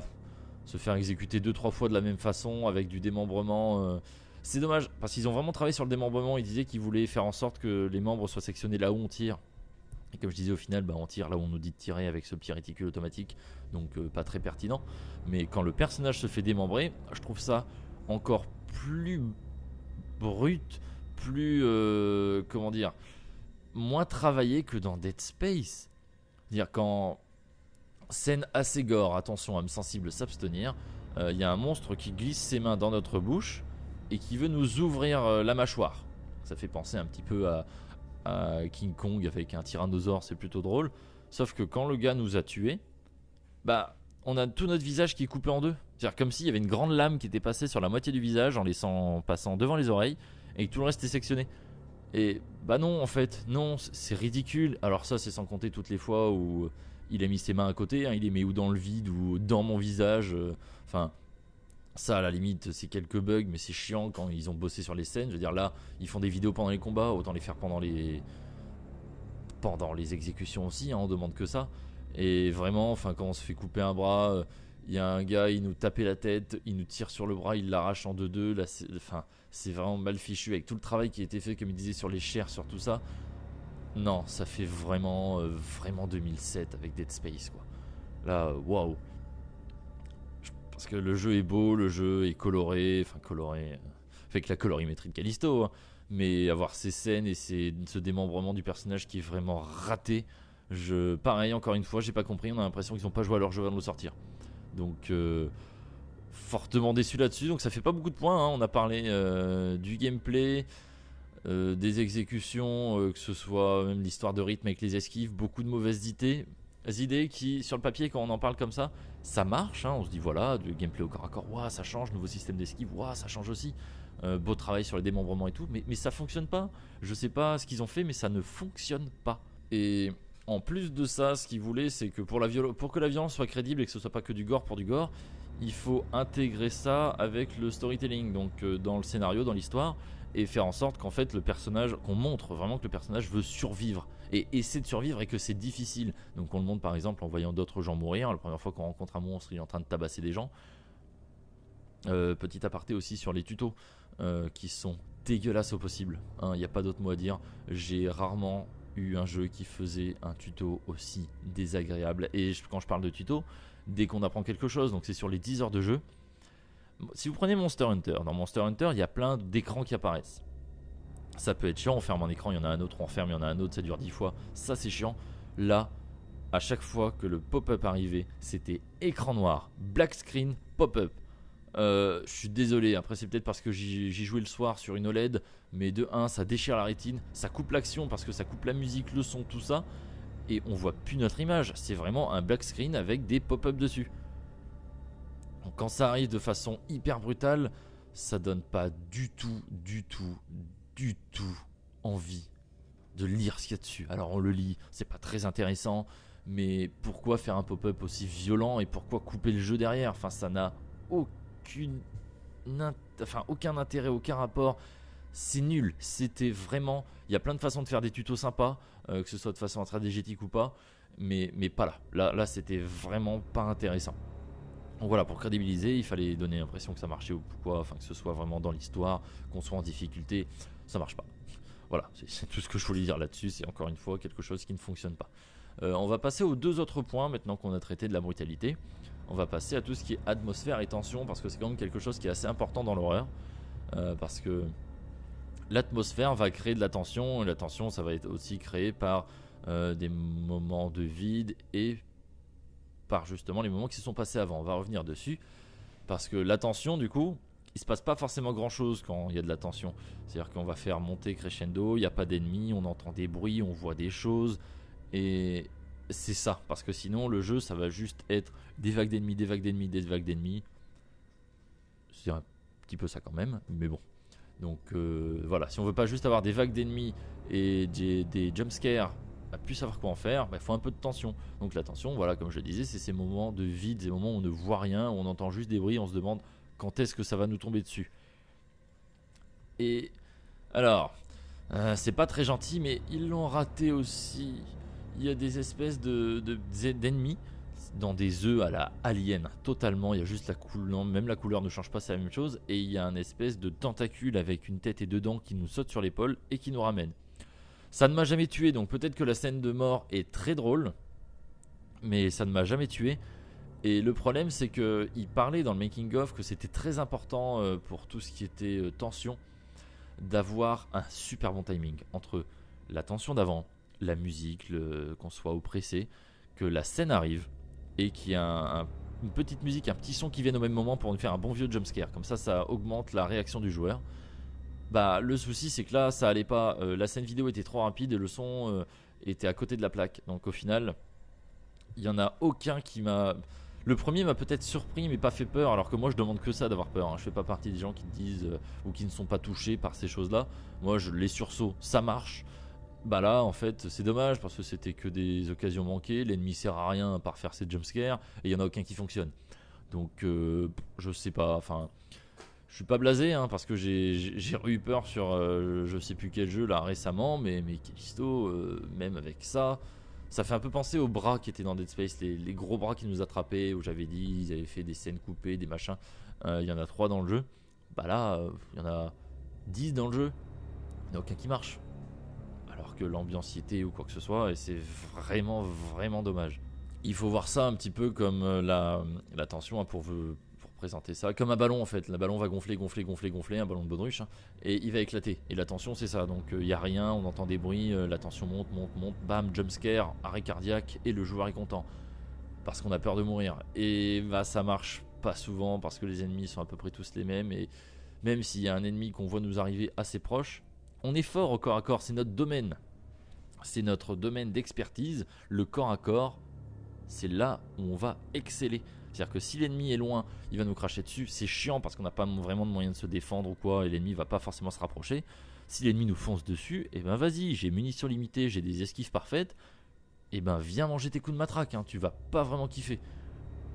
se faire exécuter deux trois fois de la même façon avec du démembrement. euh, c'est dommage parce qu'ils ont vraiment travaillé sur le démembrement. Ils disaient qu'ils voulaient faire en sorte que les membres soient sectionnés là où on tire. Et comme je disais au final, bah, on tire là où on nous dit de tirer avec ce petit réticule automatique, donc euh, pas très pertinent. Mais quand le personnage se fait démembrer, je trouve ça encore plus brut, plus euh, comment dire, moins travaillé que dans Dead Space. Dire quand scène assez gore, attention, âme sensible s'abstenir. euh, Il y a un monstre qui glisse ses mains dans notre bouche et qui veut nous ouvrir euh, la mâchoire. Ça fait penser un petit peu à, King Kong avec un tyrannosaure, c'est plutôt drôle. Sauf que quand le gars nous a tués, bah on a tout notre visage qui est coupé en deux. C'est-à-dire comme s'il y avait une grande lame qui était passée sur la moitié du visage en laissant passant devant les oreilles et que tout le reste est sectionné. Et bah non en fait, non, c'est ridicule. Alors ça c'est sans compter toutes les fois où il a mis ses mains à côté, hein, il les met ou dans le vide ou dans mon visage. euh, Enfin, ça à la limite c'est quelques bugs, mais c'est chiant quand ils ont bossé sur les scènes. Je veux dire là, ils font des vidéos pendant les combats, autant les faire pendant les pendant les exécutions aussi. hein, on demande que ça. Et vraiment, enfin quand on se fait couper un bras, il y a un gars, il nous tapait la tête, il nous tire sur le bras, il l'arrache en deux deux. Là, enfin, c'est vraiment mal fichu avec tout le travail qui a été fait, comme il disait sur les chairs, sur tout ça. Non, ça fait vraiment, euh, vraiment 2007 avec Dead Space, quoi. Là, waouh. Parce que le jeu est beau, le jeu est coloré, enfin coloré, euh, avec la colorimétrie de Callisto, hein. mais avoir ces scènes et ces- ce démembrement du personnage qui est vraiment raté, je, pareil, encore une fois, j'ai pas compris, on a l'impression qu'ils ont pas joué à leur jeu avant de le sortir. Donc, euh, fortement déçu là-dessus, donc ça fait pas beaucoup de points, hein. on a parlé euh, du gameplay, des exécutions, que ce soit même l'histoire de rythme avec les esquives, beaucoup de mauvaises idées, idées qui, sur le papier, quand on en parle comme ça, ça marche. hein, on se dit voilà, du gameplay au corps à corps, ça change, nouveau système d'esquive, ouah, ça change aussi. Euh, beau travail sur les démembrements et tout, mais, mais ça fonctionne pas. Je sais pas ce qu'ils ont fait, mais ça ne fonctionne pas. Et en plus de ça, ce qu'ils voulaient, c'est que pour, la pour que la violence soit crédible et que ce soit pas que du gore pour du gore, il faut intégrer ça avec le storytelling, donc euh, dans le scénario, dans l'histoire et faire en sorte qu'en fait le personnage, qu'on montre vraiment que le personnage veut survivre et essaie de survivre et que c'est difficile. Donc on le montre par exemple en voyant d'autres gens mourir. La première fois qu'on rencontre un monstre, il est en train de tabasser des gens. Euh, petit aparté aussi sur les tutos euh, qui sont dégueulasses au possible. Il n'y a pas d'autre mot à dire. J'ai rarement eu un jeu qui faisait un tuto aussi désagréable. Et quand je parle de tuto, dès qu'on apprend quelque chose, donc c'est sur les 10 heures de jeu, si vous prenez Monster Hunter, dans Monster Hunter, il y a plein d'écrans qui apparaissent. Ça peut être chiant, on ferme un écran, il y en a un autre, on ferme, il y en a un autre, ça dure 10 fois. Ça c'est chiant. Là, à chaque fois que le pop-up arrivait, c'était écran noir, black screen, pop-up. Euh, je suis désolé, après c'est peut-être parce que j'y jouais le soir sur une OLED, mais de 1 ça déchire la rétine, ça coupe l'action parce que ça coupe la musique, le son, tout ça, et on voit plus notre image, c'est vraiment un black screen avec des pop-up dessus. Quand ça arrive de façon hyper brutale, ça donne pas du tout, du tout, tout envie de lire ce qu'il y a dessus. Alors on le lit, c'est pas très intéressant, mais pourquoi faire un pop-up aussi violent et pourquoi couper le jeu derrière? Enfin ça n'a aucun intérêt, aucun rapport. C'est nul. C'était vraiment. Il y a plein de façons de faire des tutos sympas, euh, que ce soit de façon stratégique ou pas, mais, mais pas là. Là, là c'était vraiment pas intéressant. Donc voilà, pour crédibiliser, il fallait donner l'impression que ça marchait ou quoi, enfin que ce soit vraiment dans l'histoire, qu'on soit en difficulté, ça marche pas. Voilà, c'est- tout ce que je voulais dire là-dessus. C'est encore une fois quelque chose qui ne fonctionne pas. Euh, on va passer aux deux autres points maintenant qu'on a traité de la brutalité. On va passer à tout ce qui est atmosphère et tension parce que c'est quand même quelque chose qui est assez important dans l'horreur. Euh, parce que l'atmosphère va créer de la tension et la tension ça va être aussi créé par euh, des moments de vide et par justement les moments qui se sont passés avant. On va revenir dessus parce que la tension du coup il se passe pas forcément grand chose quand il y a de la tension. C'est-à-dire qu'on va faire monter crescendo, il n'y a pas d'ennemis, on entend des bruits, on voit des choses et c'est ça parce que sinon le jeu ça va juste être des vagues d'ennemis, des vagues d'ennemis, des vagues d'ennemis. C'est un petit peu ça quand même, mais bon. Donc euh, voilà, si on veut pas juste avoir des vagues d'ennemis et des, jumpscares, à plus savoir quoi en faire, il faut un peu de tension. Donc la tension, voilà, comme je le disais, c'est ces moments de vide, ces moments où on ne voit rien, où on entend juste des bruits, on se demande quand est-ce que ça va nous tomber dessus. Et alors, euh, c'est pas très gentil, mais ils l'ont raté aussi. Il y a des espèces de de- d'ennemis dans des œufs à la alien, totalement. Il y a juste la couleur, même la couleur ne change pas, c'est la même chose. Et il y a un espèce de tentacule avec une tête et deux dents qui nous saute sur l'épaule et qui nous ramène. Ça ne m'a jamais tué, donc peut-être que la scène de mort est très drôle, mais ça ne m'a jamais tué. Et le problème, c'est que il parlait dans le making of que c'était très important euh, pour tout ce qui était euh, tension d'avoir un super bon timing entre la tension d'avant, la musique, qu'on soit oppressé, que la scène arrive et qu'il y a un- un- une petite musique, un petit son qui vienne au même moment pour nous faire un bon vieux jumpscare. Comme ça, ça augmente la réaction du joueur. Bah, le souci, c'est que là, ça allait pas. Euh, la scène vidéo était trop rapide et le son était à côté de la plaque. Donc au final, il y en a aucun qui m'a. Le premier m'a peut-être surpris mais pas fait peur, alors que moi je demande que ça d'avoir peur. hein. Je fais pas partie des gens qui disent euh, ou qui ne sont pas touchés par ces choses-là. Moi, je, les sursauts, ça marche. Bah là, en fait, c'est dommage parce que c'était que des occasions manquées. L'ennemi sert à rien à part faire ses jumpscares et il y en a aucun qui fonctionne. Donc, euh, je sais pas. Enfin, je suis pas blasé hein, parce que j'ai eu peur sur euh, je sais plus quel jeu là récemment, mais mais même avec ça, ça fait un peu penser aux bras qui étaient dans Dead Space, les, gros bras qui nous attrapaient, où j'avais dit ils avaient fait des scènes coupées, des machins. Euh, Il y en a trois dans le jeu. Bah là, euh, il y en a 10 dans le jeu. Il n'y en a aucun qui marche. Alors que l'ambiance y était ou quoi que ce soit, et c'est vraiment, vraiment dommage. Il faut voir ça un petit peu comme euh, la, tension hein, pour présenter ça. Comme un ballon en fait. Le ballon va gonfler, gonfler, gonfler, gonfler, un ballon de baudruche, hein, et il va éclater. Et la tension, c'est ça. Donc il n'y a rien, on entend des bruits, euh, la tension monte, monte, monte, bam, jumpscare, arrêt cardiaque, et le joueur est content. Parce qu'on a peur de mourir. Et bah, ça marche pas souvent parce que les ennemis sont à peu près tous les mêmes. Et même s'il y a un ennemi qu'on voit nous arriver assez proche, on est fort au corps à corps, c'est notre domaine. C'est notre domaine d'expertise, le corps à corps, c'est là où on va exceller. C'est-à-dire que si l'ennemi est loin, il va nous cracher dessus, c'est chiant parce qu'on n'a pas vraiment de moyen de se défendre ou quoi, et l'ennemi va pas forcément se rapprocher. Si l'ennemi nous fonce dessus, et ben vas-y, j'ai munitions limitées, j'ai des esquives parfaites, et ben viens manger tes coups de matraque, hein, tu vas pas vraiment kiffer.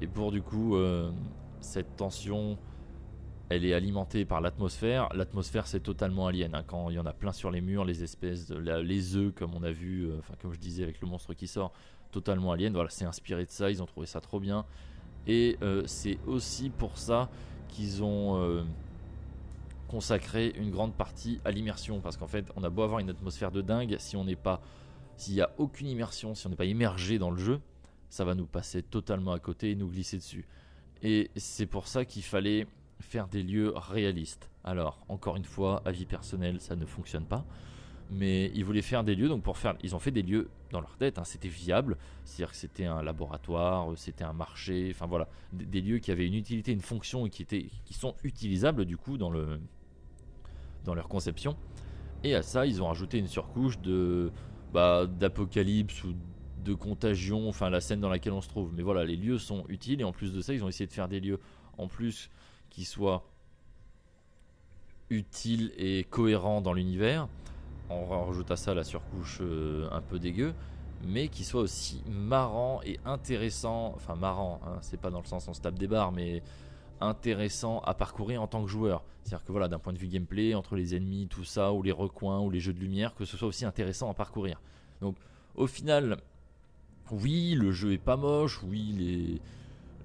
Et pour du coup, euh, cette tension, elle est alimentée par l'atmosphère. L'atmosphère, c'est totalement alien. hein. Quand il y en a plein sur les murs, les espèces, les œufs, comme on a vu, euh, enfin comme je disais avec le monstre qui sort, totalement alien. Voilà, c'est inspiré de ça. Ils ont trouvé ça trop bien. Et euh, c'est aussi pour ça qu'ils ont euh, consacré une grande partie à l'immersion, parce qu'en fait, on a beau avoir une atmosphère de dingue, si on n'est pas, s'il y a aucune immersion, si on n'est pas immergé dans le jeu, ça va nous passer totalement à côté et nous glisser dessus. Et c'est pour ça qu'il fallait faire des lieux réalistes. Alors, encore une fois, avis personnel, ça ne fonctionne pas. Mais ils voulaient faire des lieux, donc pour faire, ils ont fait des lieux dans leur tête, hein, c'était viable, c'est-à-dire que c'était un laboratoire, euh, c'était un marché, enfin voilà, des, des lieux qui avaient une utilité, une fonction et qui, étaient, qui sont utilisables du coup dans, le, dans leur conception. Et à ça, ils ont rajouté une surcouche de bah, d'apocalypse ou de contagion, enfin la scène dans laquelle on se trouve. Mais voilà, les lieux sont utiles et en plus de ça, ils ont essayé de faire des lieux en plus qui soient utiles et cohérents dans l'univers. On rajoute à ça la surcouche euh, un peu dégueu, mais qui soit aussi marrant et intéressant. Enfin, marrant, hein, c'est pas dans le sens on se tape des barres, mais intéressant à parcourir en tant que joueur. C'est-à-dire que voilà, d'un point de vue gameplay, entre les ennemis, tout ça, ou les recoins, ou les jeux de lumière, que ce soit aussi intéressant à parcourir. Donc, au final, oui, le jeu est pas moche, oui, les,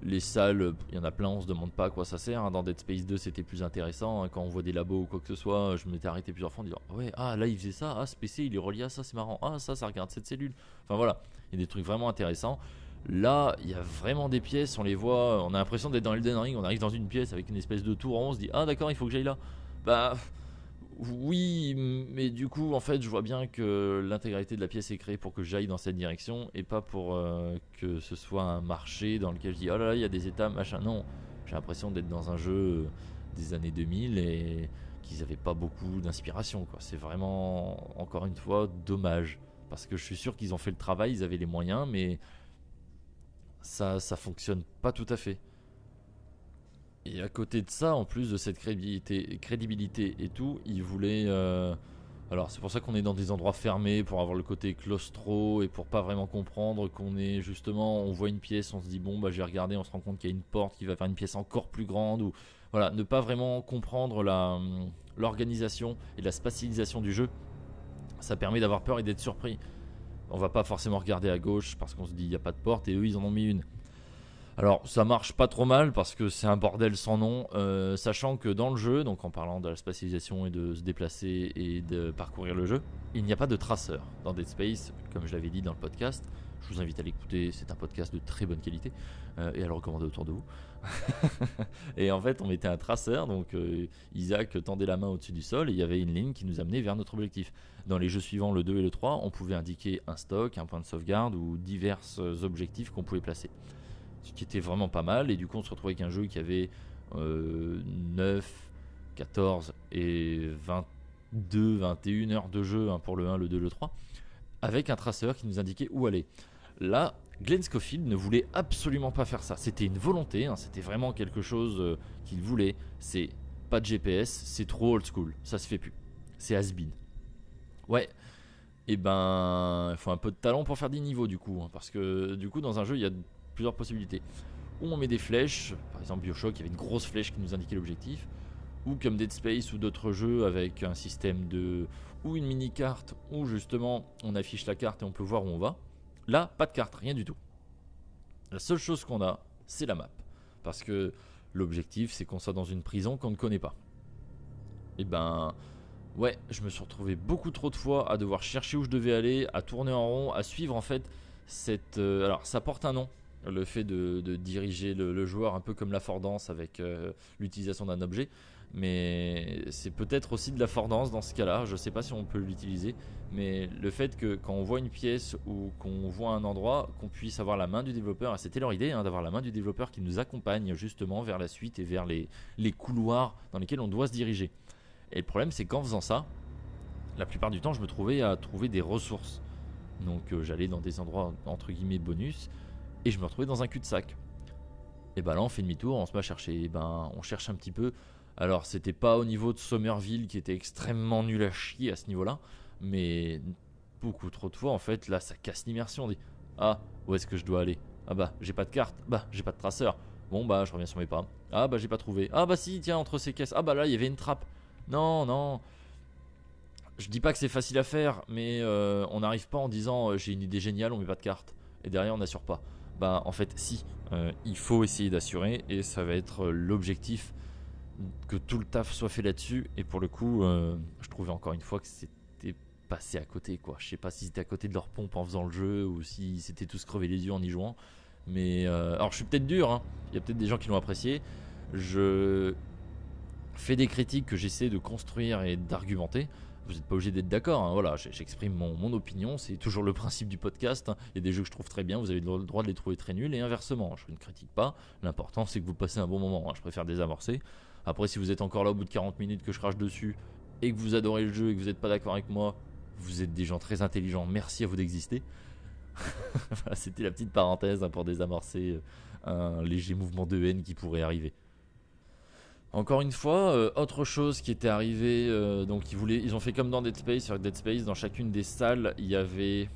les salles, il y en a plein, on se demande pas à quoi ça sert. hein. Dans Dead Space 2, c'était plus intéressant. hein. Quand on voit des labos ou quoi que ce soit, je m'étais arrêté plusieurs fois en disant Ouais, ah là il faisait ça, ah ce PC il est relié à ça, c'est marrant, ah ça, ça regarde cette cellule. Enfin voilà, il y a des trucs vraiment intéressants. Là, il y a vraiment des pièces, on les voit, on a l'impression d'être dans Elden Ring, on arrive dans une pièce avec une espèce de tour, on se dit Ah d'accord, il faut que j'aille là. Bah. Oui, mais du coup, en fait, je vois bien que l'intégralité de la pièce est créée pour que j'aille dans cette direction et pas pour euh, que ce soit un marché dans lequel je dis oh là là, il y a des états, machin. Non, j'ai l'impression d'être dans un jeu des années 2000 et qu'ils n'avaient pas beaucoup d'inspiration. C'est vraiment, encore une fois, dommage. Parce que je suis sûr qu'ils ont fait le travail, ils avaient les moyens, mais ça, ça fonctionne pas tout à fait. Et à côté de ça, en plus de cette crédibilité, crédibilité et tout, ils voulaient. euh, alors c'est pour ça qu'on est dans des endroits fermés pour avoir le côté claustro et pour pas vraiment comprendre qu'on est justement, on voit une pièce, on se dit bon bah j'ai regardé, on se rend compte qu'il y a une porte qui va faire une pièce encore plus grande ou voilà, ne pas vraiment comprendre hum, l'organisation et la spatialisation du jeu, ça permet d'avoir peur et d'être surpris. On va pas forcément regarder à gauche parce qu'on se dit il y a pas de porte et eux ils en ont mis une. Alors ça marche pas trop mal parce que c'est un bordel sans nom, euh, sachant que dans le jeu, donc en parlant de la spatialisation et de se déplacer et de parcourir le jeu, il n'y a pas de traceur dans Dead Space, comme je l'avais dit dans le podcast. Je vous invite à l'écouter, c'est un podcast de très bonne qualité euh, et à le recommander autour de vous. et en fait, on mettait un traceur, donc euh, Isaac tendait la main au-dessus du sol et il y avait une ligne qui nous amenait vers notre objectif. Dans les jeux suivants, le 2 et le 3, on pouvait indiquer un stock, un point de sauvegarde ou divers objectifs qu'on pouvait placer ce qui était vraiment pas mal. Et du coup, on se retrouvait avec un jeu qui avait euh, 9, 14 et 22, 21 heures de jeu hein, pour le 1, le 2, le 3, avec un traceur qui nous indiquait où aller. Là, Glenn Schofield ne voulait absolument pas faire ça. C'était une volonté, hein, c'était vraiment quelque chose euh, qu'il voulait. C'est pas de GPS, c'est trop old school, ça se fait plus. C'est has-been. Ouais. Et ben, il faut un peu de talent pour faire des niveaux du coup, hein, parce que du coup dans un jeu il y a plusieurs possibilités. Ou on met des flèches, par exemple Bioshock, il y avait une grosse flèche qui nous indiquait l'objectif. Ou comme Dead Space ou d'autres jeux avec un système de. ou une mini-carte où justement on affiche la carte et on peut voir où on va. Là, pas de carte, rien du tout. La seule chose qu'on a, c'est la map. Parce que l'objectif, c'est qu'on soit dans une prison qu'on ne connaît pas. Et ben. Ouais, je me suis retrouvé beaucoup trop de fois à devoir chercher où je devais aller, à tourner en rond, à suivre en fait cette. euh, alors, ça porte un nom, le fait de, diriger le, joueur un peu comme l'affordance avec euh, l'utilisation d'un objet. Mais c'est peut-être aussi de l'affordance dans ce cas-là, je sais pas si on peut l'utiliser. Mais le fait que quand on voit une pièce ou qu'on voit un endroit, qu'on puisse avoir la main du développeur, c'était leur idée d'avoir la main du développeur qui nous accompagne justement vers la suite et vers les, les couloirs dans lesquels on doit se diriger. Et le problème, c'est qu'en faisant ça, la plupart du temps, je me trouvais à trouver des ressources. Donc euh, j'allais dans des endroits entre guillemets bonus et je me retrouvais dans un cul-de-sac. Et ben là, on fait demi-tour, on se met à chercher. Et ben, on cherche un petit peu. Alors, c'était pas au niveau de Somerville qui était extrêmement nul à chier à ce niveau-là, mais beaucoup trop de fois, en fait, là, ça casse l'immersion. On dit Ah, où est-ce que je dois aller? Ah bah, j'ai pas de carte. Bah, j'ai pas de traceur. Bon, bah, je reviens sur mes pas. Ah, bah, j'ai pas trouvé. Ah, bah, si, tiens, entre ces caisses. Ah, bah, là, il y avait une trappe. Non, non. Je dis pas que c'est facile à faire, mais euh, on n'arrive pas en disant euh, j'ai une idée géniale, on met pas de carte. Et derrière, on n'assure pas. Bah, en fait, si. Euh, il faut essayer d'assurer, et ça va être euh, l'objectif que tout le taf soit fait là-dessus. Et pour le coup, euh, je trouvais encore une fois que c'était passé à côté, quoi. Je sais pas si c'était à côté de leur pompe en faisant le jeu, ou si c'était tous crevé les yeux en y jouant. Mais euh, alors, je suis peut-être dur, hein. il y a peut-être des gens qui l'ont apprécié. Je fais des critiques que j'essaie de construire et d'argumenter. Vous n'êtes pas obligé d'être d'accord, hein, voilà, j'exprime mon, opinion, c'est toujours le principe du podcast. hein. Il y a des jeux que je trouve très bien, vous avez le droit de les trouver très nuls, et inversement, je ne critique pas. L'important c'est que vous passez un bon moment, hein. je préfère désamorcer. Après, si vous êtes encore là au bout de 40 minutes que je crache dessus, et que vous adorez le jeu et que vous n'êtes pas d'accord avec moi, vous êtes des gens très intelligents, merci à vous d'exister. C'était la petite parenthèse hein, pour désamorcer euh, un léger mouvement de haine qui pourrait arriver. Encore une fois, euh, autre chose qui était arrivé, euh, donc ils, voulaient, ils ont fait comme dans Dead Space, sur Dead Space, dans chacune des salles, il y avait...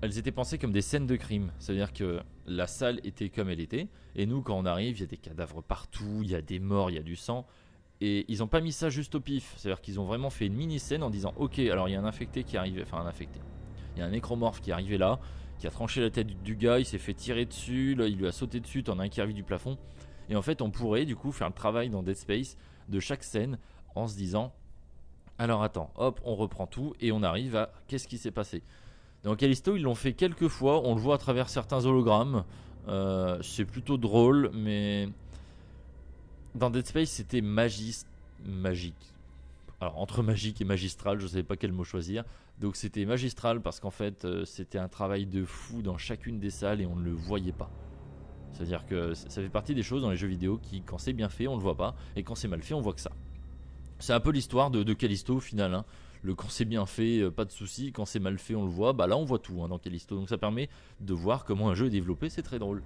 Elles étaient pensées comme des scènes de crime, c'est-à-dire que la salle était comme elle était, et nous quand on arrive, il y a des cadavres partout, il y a des morts, il y a du sang, et ils n'ont pas mis ça juste au pif, c'est-à-dire qu'ils ont vraiment fait une mini-scène en disant, ok, alors il y a un infecté qui arrive, enfin un infecté, il y a un nécromorphe qui est arrivé là, qui a tranché la tête du gars, il s'est fait tirer dessus, il lui a sauté dessus, t'en as un qui arrive du plafond. Et en fait, on pourrait du coup faire le travail dans Dead Space de chaque scène en se disant alors attends, hop, on reprend tout et on arrive à qu'est-ce qui s'est passé. Dans Callisto, ils l'ont fait quelques fois, on le voit à travers certains hologrammes. Euh, c'est plutôt drôle, mais dans Dead Space, c'était magique. Alors entre magique et magistral, je ne savais pas quel mot choisir. Donc c'était magistral parce qu'en fait, euh, c'était un travail de fou dans chacune des salles et on ne le voyait pas. C'est-à-dire que ça fait partie des choses dans les jeux vidéo qui, quand c'est bien fait, on le voit pas, et quand c'est mal fait, on voit que ça. C'est un peu l'histoire de, de, Callisto au final. Hein. Le quand c'est bien fait, euh, pas de souci. Quand c'est mal fait, on le voit. Bah là, on voit tout hein, dans Callisto. Donc ça permet de voir comment un jeu est développé. C'est très drôle.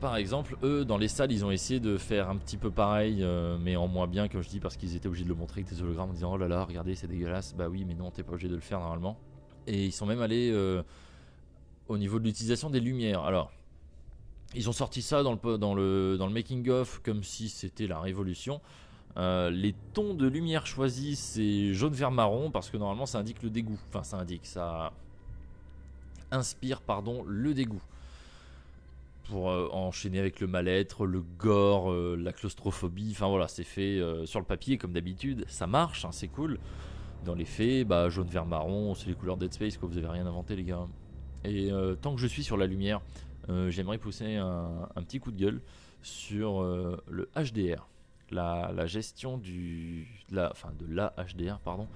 Par exemple, eux, dans les salles, ils ont essayé de faire un petit peu pareil, euh, mais en moins bien, comme je dis, parce qu'ils étaient obligés de le montrer avec des hologrammes en disant Oh là là, regardez, c'est dégueulasse. Bah oui, mais non, t'es pas obligé de le faire normalement. Et ils sont même allés euh, au niveau de l'utilisation des lumières. Alors, ils ont sorti ça dans le, making-of comme si c'était la révolution. Euh, les tons de lumière choisis, c'est jaune, vert, marron, parce que normalement ça indique le dégoût. Enfin, ça indique, ça inspire, pardon, le dégoût. Pour euh, enchaîner avec le mal-être, le gore, euh, la claustrophobie. Enfin voilà, c'est fait sur le papier comme d'habitude. Ça marche, hein, c'est cool. Dans les faits, bah, jaune, vert, marron, c'est les couleurs Dead Space, quoi. Vous avez rien inventé, les gars. Et tant que je suis sur la lumière, j'aimerais pousser un, petit coup de gueule sur euh, le HDR, la, gestion de la, HDR pardon.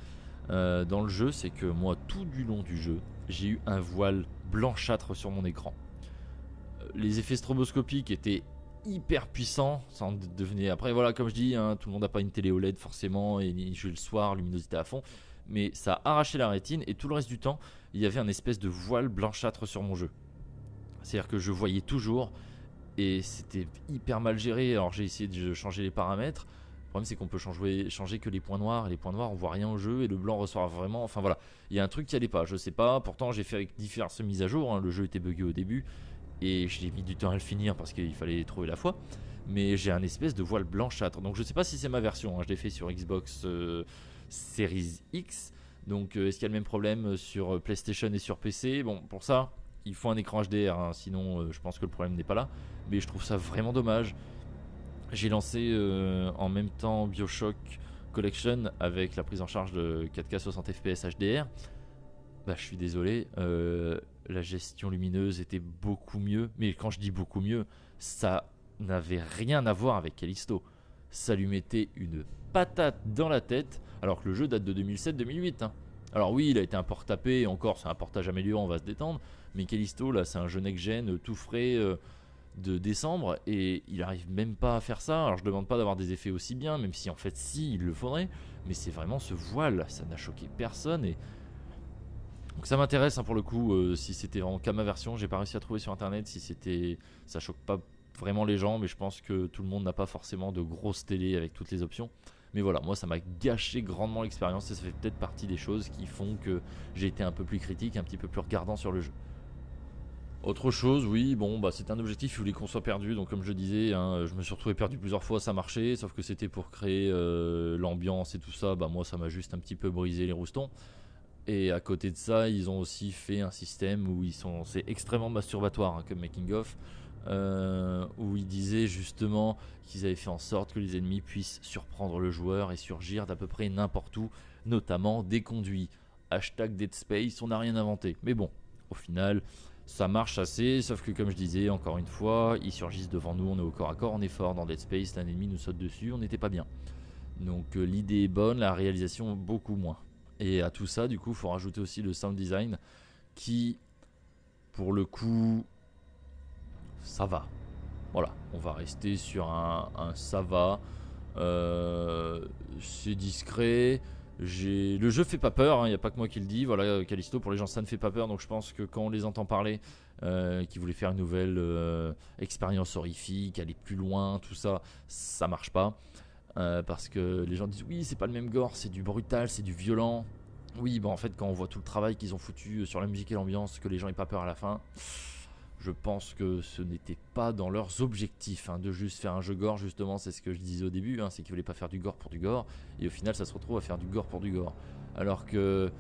Euh, dans le jeu, c'est que moi, tout du long du jeu, j'ai eu un voile blanchâtre sur mon écran. Euh, Les effets stroboscopiques étaient hyper puissants, ça en devenait. Après, voilà, comme je dis, hein, tout le monde n'a pas une télé OLED forcément et jouer le soir, luminosité à fond, mais ça a arraché la rétine et tout le reste du temps, il y avait un espèce de voile blanchâtre sur mon jeu. C'est-à-dire que je voyais toujours et c'était hyper mal géré. Alors j'ai essayé de changer les paramètres. Le problème c'est qu'on peut changer, que les points noirs. Et les points noirs on voit rien au jeu et le blanc ressort vraiment. Enfin voilà, il y a un truc qui allait pas. Je sais pas. Pourtant j'ai fait diverses mises à jour. Hein. Le jeu était bugué au début et j'ai mis du temps à le finir parce qu'il fallait trouver la foi. Mais j'ai un espèce de voile blanchâtre. Donc je sais pas si c'est ma version. Hein. Je l'ai fait sur Xbox euh, Series X. Donc euh, est-ce qu'il y a le même problème sur euh, PlayStation et sur PC Bon, pour ça, il faut un écran HDR, hein, sinon euh, je pense que le problème n'est pas là. Mais je trouve ça vraiment dommage. J'ai lancé euh, en même temps Bioshock Collection avec la prise en charge de 4K 60 fps HDR. Bah, je suis désolé, euh, la gestion lumineuse était beaucoup mieux. Mais quand je dis beaucoup mieux, ça n'avait rien à voir avec Callisto. Ça lui mettait une patate dans la tête, alors que le jeu date de 2007-2008. Hein. Alors oui, il a été un port tapé, encore c'est un portage amélioré, on va se détendre. Mais Callisto, là, c'est un jeu next-gen tout frais euh, de décembre et il arrive même pas à faire ça. Alors je demande pas d'avoir des effets aussi bien, même si en fait si il le faudrait. Mais c'est vraiment ce voile, ça n'a choqué personne et donc ça m'intéresse hein, pour le coup. euh, si c'était vraiment qu'à ma version, j'ai pas réussi à trouver sur internet si c'était, ça choque pas vraiment les gens, mais je pense que tout le monde n'a pas forcément de grosses télé avec toutes les options. Mais voilà, moi ça m'a gâché grandement l'expérience et ça fait peut-être partie des choses qui font que j'ai été un peu plus critique, un petit peu plus regardant sur le jeu. Autre chose, oui, bon, bah c'était un objectif, il voulait qu'on soit perdu, donc comme je disais, hein, je me suis retrouvé perdu plusieurs fois, ça marchait, sauf que c'était pour créer euh, l'ambiance et tout ça, bah moi ça m'a juste un petit peu brisé les roustons. Et à côté de ça, ils ont aussi fait un système où ils sont, c'est extrêmement masturbatoire hein, comme making of, euh, où ils disaient justement qu'ils avaient fait en sorte que les ennemis puissent surprendre le joueur et surgir d'à peu près n'importe où, notamment des conduits. Hashtag Dead Space, on n'a rien inventé. Mais bon, au final, ça marche assez, sauf que comme je disais, encore une fois, ils surgissent devant nous, on est au corps à corps, on est fort dans Dead Space, un ennemi nous saute dessus, on n'était pas bien. Donc euh, l'idée est bonne, la réalisation beaucoup moins. Et à tout ça, du coup, il faut rajouter aussi le sound design qui, pour le coup, ça va. Voilà, on va rester sur un, ça va. Euh, c'est discret. Le jeu fait pas peur, il n'y a pas que moi qui le dis. Voilà, Callisto pour les gens ça ne fait pas peur, donc je pense que quand on les entend parler, euh, qui voulaient faire une nouvelle euh, expérience horrifique, aller plus loin, tout ça, ça marche pas. Euh, parce que les gens disent oui c'est pas le même gore, c'est du brutal, c'est du violent. Oui bon en fait quand on voit tout le travail qu'ils ont foutu sur la musique et l'ambiance, que les gens aient pas peur à la fin, je pense que ce n'était pas dans leurs objectifs hein, de juste faire un jeu gore justement, c'est ce que je disais au début, hein, c'est qu'ils voulaient pas faire du gore pour du gore, et au final ça se retrouve à faire du gore pour du gore. Alors que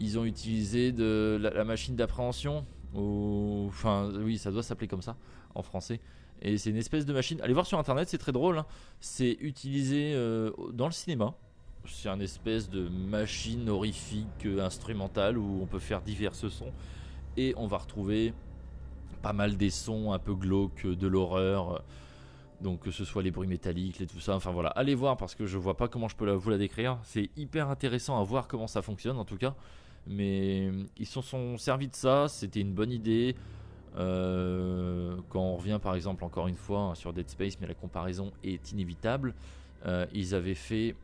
ils ont utilisé de la, machine d'appréhension, ou enfin oui ça doit s'appeler comme ça en français. Et c'est une espèce de machine. Allez voir sur internet, c'est très drôle. hein. C'est utilisé euh, dans le cinéma. C'est un espèce de machine horrifique euh, instrumentale où on peut faire divers sons. Et on va retrouver pas mal des sons un peu glauques euh, de l'horreur. Donc que ce soit les bruits métalliques, les tout ça. Enfin voilà, allez voir parce que je vois pas comment je peux vous la décrire. C'est hyper intéressant à voir comment ça fonctionne en tout cas. Mais euh, ils se sont servis de ça, c'était une bonne idée. Euh, quand on revient par exemple encore une fois hein, sur Dead Space, mais la comparaison est inévitable, euh, ils avaient fait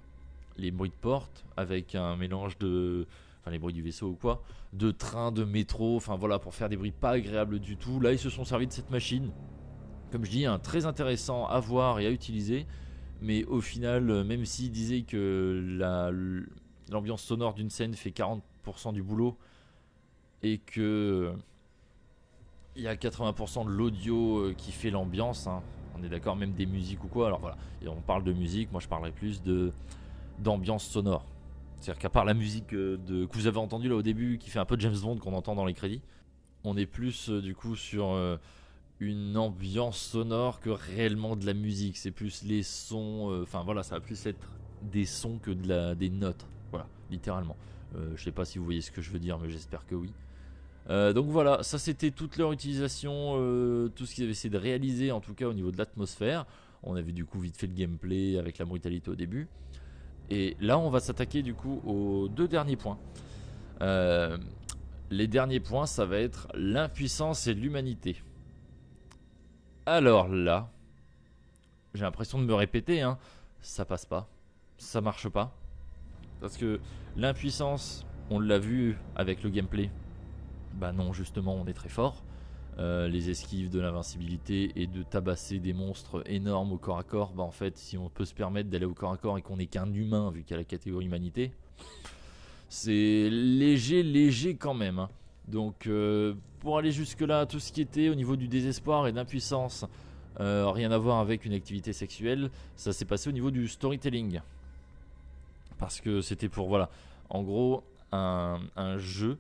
les bruits de porte avec un mélange de, les bruits du vaisseau ou quoi, de train, de métro, enfin voilà pour faire des bruits pas agréables du tout. Là ils se sont servis de cette machine, comme je dis, hein, très intéressant à voir et à utiliser, mais au final, euh, même s'ils disaient que la- l'ambiance sonore d'une scène fait 40% du boulot et que il y a 80% de l'audio euh, qui fait l'ambiance. hein. On est d'accord, même des musiques ou quoi. Alors voilà, et on parle de musique. Moi, je parlerai plus de d'ambiance sonore. C'est-à-dire qu'à part la musique euh, que vous avez entendue là au début, qui fait un peu James Bond qu'on entend dans les crédits, on est plus euh, du coup sur euh, une ambiance sonore que réellement de la musique. C'est plus les sons. Enfin voilà, ça va plus être des sons que des notes. Voilà, littéralement. Je sais pas si vous voyez ce que je veux dire, mais j'espère que oui. Donc voilà, ça c'était toute leur utilisation, tout ce qu'ils avaient essayé de réaliser en tout cas au niveau de l'atmosphère. On a vu du coup vite fait le gameplay avec la brutalité au début. Et là on va s'attaquer du coup aux deux derniers points. Euh, les derniers points ça va être l'impuissance et l'humanité. Alors là, j'ai l'impression de me répéter, hein, ça passe pas, ça marche pas. Parce que l'impuissance, on l'a vu avec le gameplay, bah non, justement, on est très fort. Euh, les esquives de l'invincibilité et de tabasser des monstres énormes au corps à corps, bah en fait, si on peut se permettre d'aller au corps à corps et qu'on n'est qu'un humain, vu qu'il y a la catégorie humanité, c'est léger, léger quand même. hein. Donc, euh, pour aller jusque-là, tout ce qui était au niveau du désespoir et d'impuissance, euh, rien à voir avec une activité sexuelle, ça s'est passé au niveau du storytelling. Parce que c'était pour, voilà, en gros, un, un jeu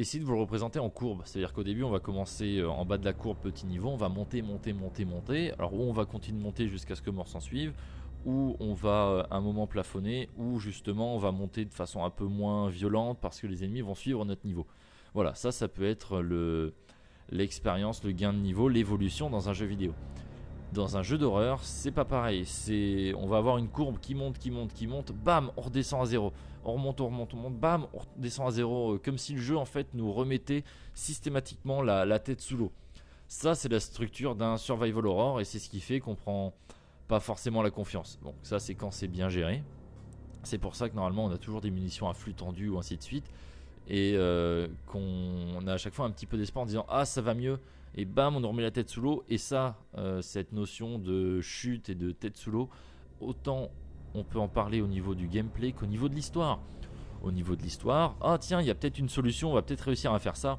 essayez de vous le représenter en courbe. C'est-à-dire qu'au début, on va commencer euh, en bas de la courbe, petit niveau, on va monter, monter, monter, monter. Alors, où on va continuer de monter jusqu'à ce que mort s'en suive, ou on va euh, un moment plafonner, ou justement, on va monter de façon un peu moins violente parce que les ennemis vont suivre notre niveau. Voilà, ça, ça peut être le l'expérience, le gain de niveau, l'évolution dans un jeu vidéo. Dans un jeu d'horreur, c'est pas pareil. C'est, on va avoir une courbe qui monte, qui monte, qui monte. Bam, on redescend à zéro. On remonte, on remonte, on monte. Bam, on redescend à zéro. euh, Comme si le jeu en fait nous remettait systématiquement la, la tête sous l'eau. Ça, c'est la structure d'un survival horror et c'est ce qui fait qu'on prend pas forcément la confiance. Donc ça, c'est quand c'est bien géré. C'est pour ça que normalement, on a toujours des munitions à flux tendu ou ainsi de suite et euh, qu'on a à chaque fois un petit peu d'espoir en disant ah ça va mieux et bam on remet la tête sous l'eau. Et ça euh, cette notion de chute et de tête sous l'eau autant on peut en parler au niveau du gameplay qu'au niveau de l'histoire. Au niveau de l'histoire ah tiens il y a peut-être une solution on va peut-être réussir à faire ça.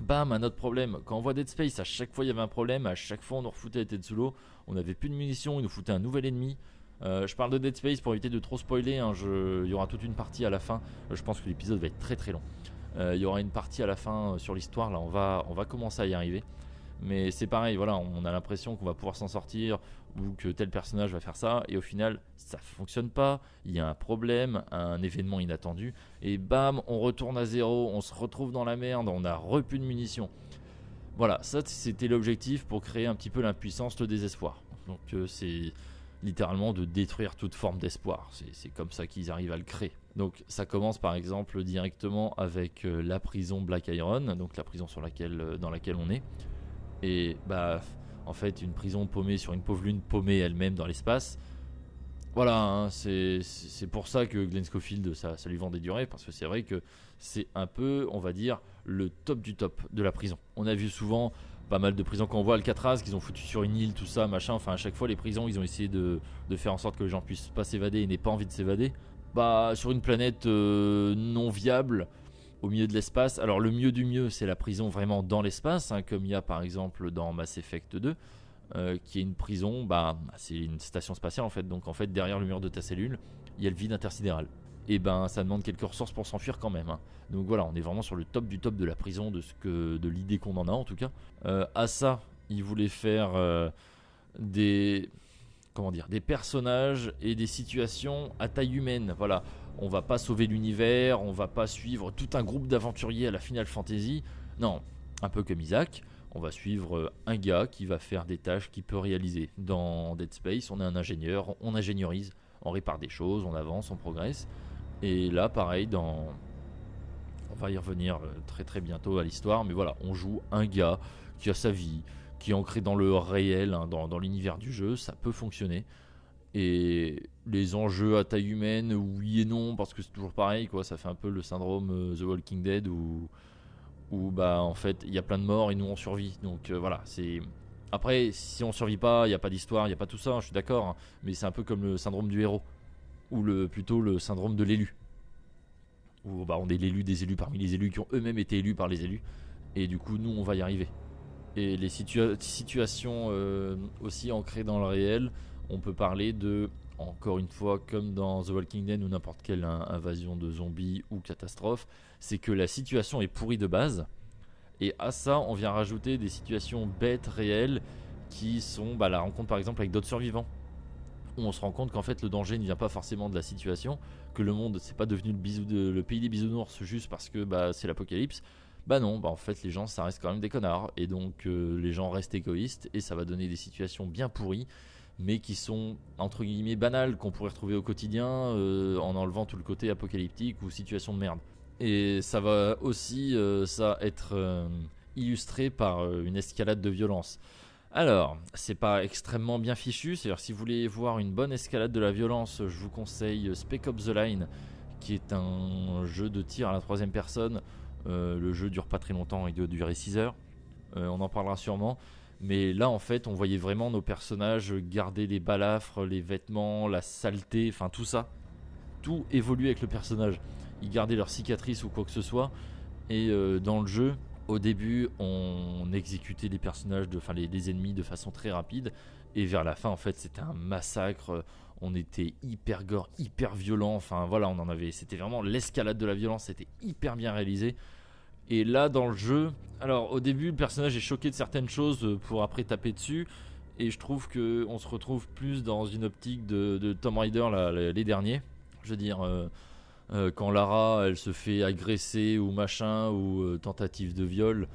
Bam un autre problème. Quand on voit Dead Space à chaque fois il y avait un problème. À chaque fois on nous refoutait la tête sous l'eau. On n'avait plus de munitions il nous foutait un nouvel ennemi. Euh, je parle de Dead Space pour éviter de trop spoiler. hein, Il y aura toute une partie à la fin. Euh, Je pense que l'épisode va être très très long. Euh, il y aura une partie à la fin euh, sur l'histoire. Là, on va, on va commencer à y arriver. Mais c'est pareil, voilà, on a l'impression qu'on va pouvoir s'en sortir ou que tel personnage va faire ça. Et au final, ça fonctionne pas. Il y a un problème, un événement inattendu. Et bam, on retourne à zéro. On se retrouve dans la merde. On a repu de munitions. Voilà, ça c'était l'objectif pour créer un petit peu l'impuissance, le désespoir. Donc euh, c'est littéralement de détruire toute forme d'espoir. C'est comme ça qu'ils arrivent à le créer. Donc ça commence par exemple directement avec euh, la prison Black Iron, donc la prison euh, dans laquelle on est. Et bah en fait une prison paumée sur une pauvre lune paumée elle-même dans l'espace. Voilà, hein, c'est pour ça que Glenn Schofield, ça, lui vendait du rêve, parce que c'est vrai que c'est un peu, on va dire, le top du top de la prison. On a vu souvent pas mal de prisons quand on voit Alcatraz qu'ils ont foutu sur une île tout ça machin enfin à chaque fois les prisons ils ont essayé de, faire en sorte que les gens puissent pas s'évader et n'aient pas envie de s'évader bah sur une planète euh, non viable au milieu de l'espace alors le mieux du mieux c'est la prison vraiment dans l'espace hein, comme il y a par exemple dans Mass Effect 2 euh, qui est une prison bah c'est une station spatiale en fait donc en fait derrière le mur de ta cellule il y a le vide intersidéral et ben ça demande quelques ressources pour s'enfuir quand même. Hein. Donc voilà, on est vraiment sur le top du top de la prison, de ce que, de l'idée qu'on en a en tout cas. Euh, à ça, il voulait faire euh, des, comment dire, des personnages et des situations à taille humaine. Voilà, on va pas sauver l'univers, on va pas suivre tout un groupe d'aventuriers à la Final Fantasy. Non, un peu comme Isaac. On va suivre euh, un gars qui va faire des tâches qu'il peut réaliser. Dans Dead Space, on est un ingénieur, on ingénierise, on répare des choses, on avance, on progresse. Et là, pareil, dans. On va y revenir euh, très très bientôt à l'histoire, mais voilà, on joue un gars qui a sa vie, qui est ancré dans le réel, hein, dans, l'univers du jeu, ça peut fonctionner. Et les enjeux à taille humaine, oui et non, parce que c'est toujours pareil, quoi. Ça fait un peu le syndrome euh, The Walking Dead où, bah en fait il y a plein de morts et nous on survit. Donc euh, voilà, c'est après si on survit pas, il n'y a pas d'histoire, il n'y a pas tout ça, hein, je suis d'accord. Hein. mais c'est un peu comme le syndrome du héros ou le, plutôt le syndrome de l'élu. Bah, on est l'élu des élus parmi les élus qui ont eux-mêmes été élus par les élus. Et du coup, nous, on va y arriver. Et les situations euh, aussi ancrées dans le réel, on peut parler de, encore une fois, comme dans The Walking Dead ou n'importe quelle invasion de zombies ou catastrophe, c'est que la situation est pourrie de base. Et à ça, on vient rajouter des situations bêtes, réelles, qui sont bah, la rencontre par exemple avec d'autres survivants on se rend compte qu'en fait le danger ne vient pas forcément de la situation, que le monde c'est pas devenu le, le pays des bisounours juste parce que bah, c'est l'apocalypse. Bah non, bah en fait les gens ça reste quand même des connards et donc euh, les gens restent égoïstes et ça va donner des situations bien pourries mais qui sont entre guillemets banales qu'on pourrait retrouver au quotidien euh, en enlevant tout le côté apocalyptique ou situation de merde. Et ça va aussi euh, ça être illustré par une escalade de violence. Alors, c'est pas extrêmement bien fichu, c'est-à-dire si vous voulez voir une bonne escalade de la violence, je vous conseille Spec Ops The Line, qui est un jeu de tir à la troisième personne. Euh, le jeu dure pas très longtemps, il doit durer 6 heures. Euh, on en parlera sûrement. Mais là, en fait, on voyait vraiment nos personnages garder les balafres, les vêtements, la saleté, enfin tout ça. Tout évoluait avec le personnage. Ils gardaient leurs cicatrices ou quoi que ce soit. Et euh, dans le jeu, au début, on exécutait les personnages, enfin les, ennemis de façon très rapide, et vers la fin, en fait, c'était un massacre. On était hyper gore, hyper violent. Enfin voilà, on en avait. C'était vraiment l'escalade de la violence. C'était hyper bien réalisé. Et là, dans le jeu, alors au début, le personnage est choqué de certaines choses pour après taper dessus. Et je trouve que on se retrouve plus dans une optique de, Tomb Raider les derniers. Je veux dire. Euh, euh, quand Lara elle se fait agresser ou machin ou euh, tentative de viol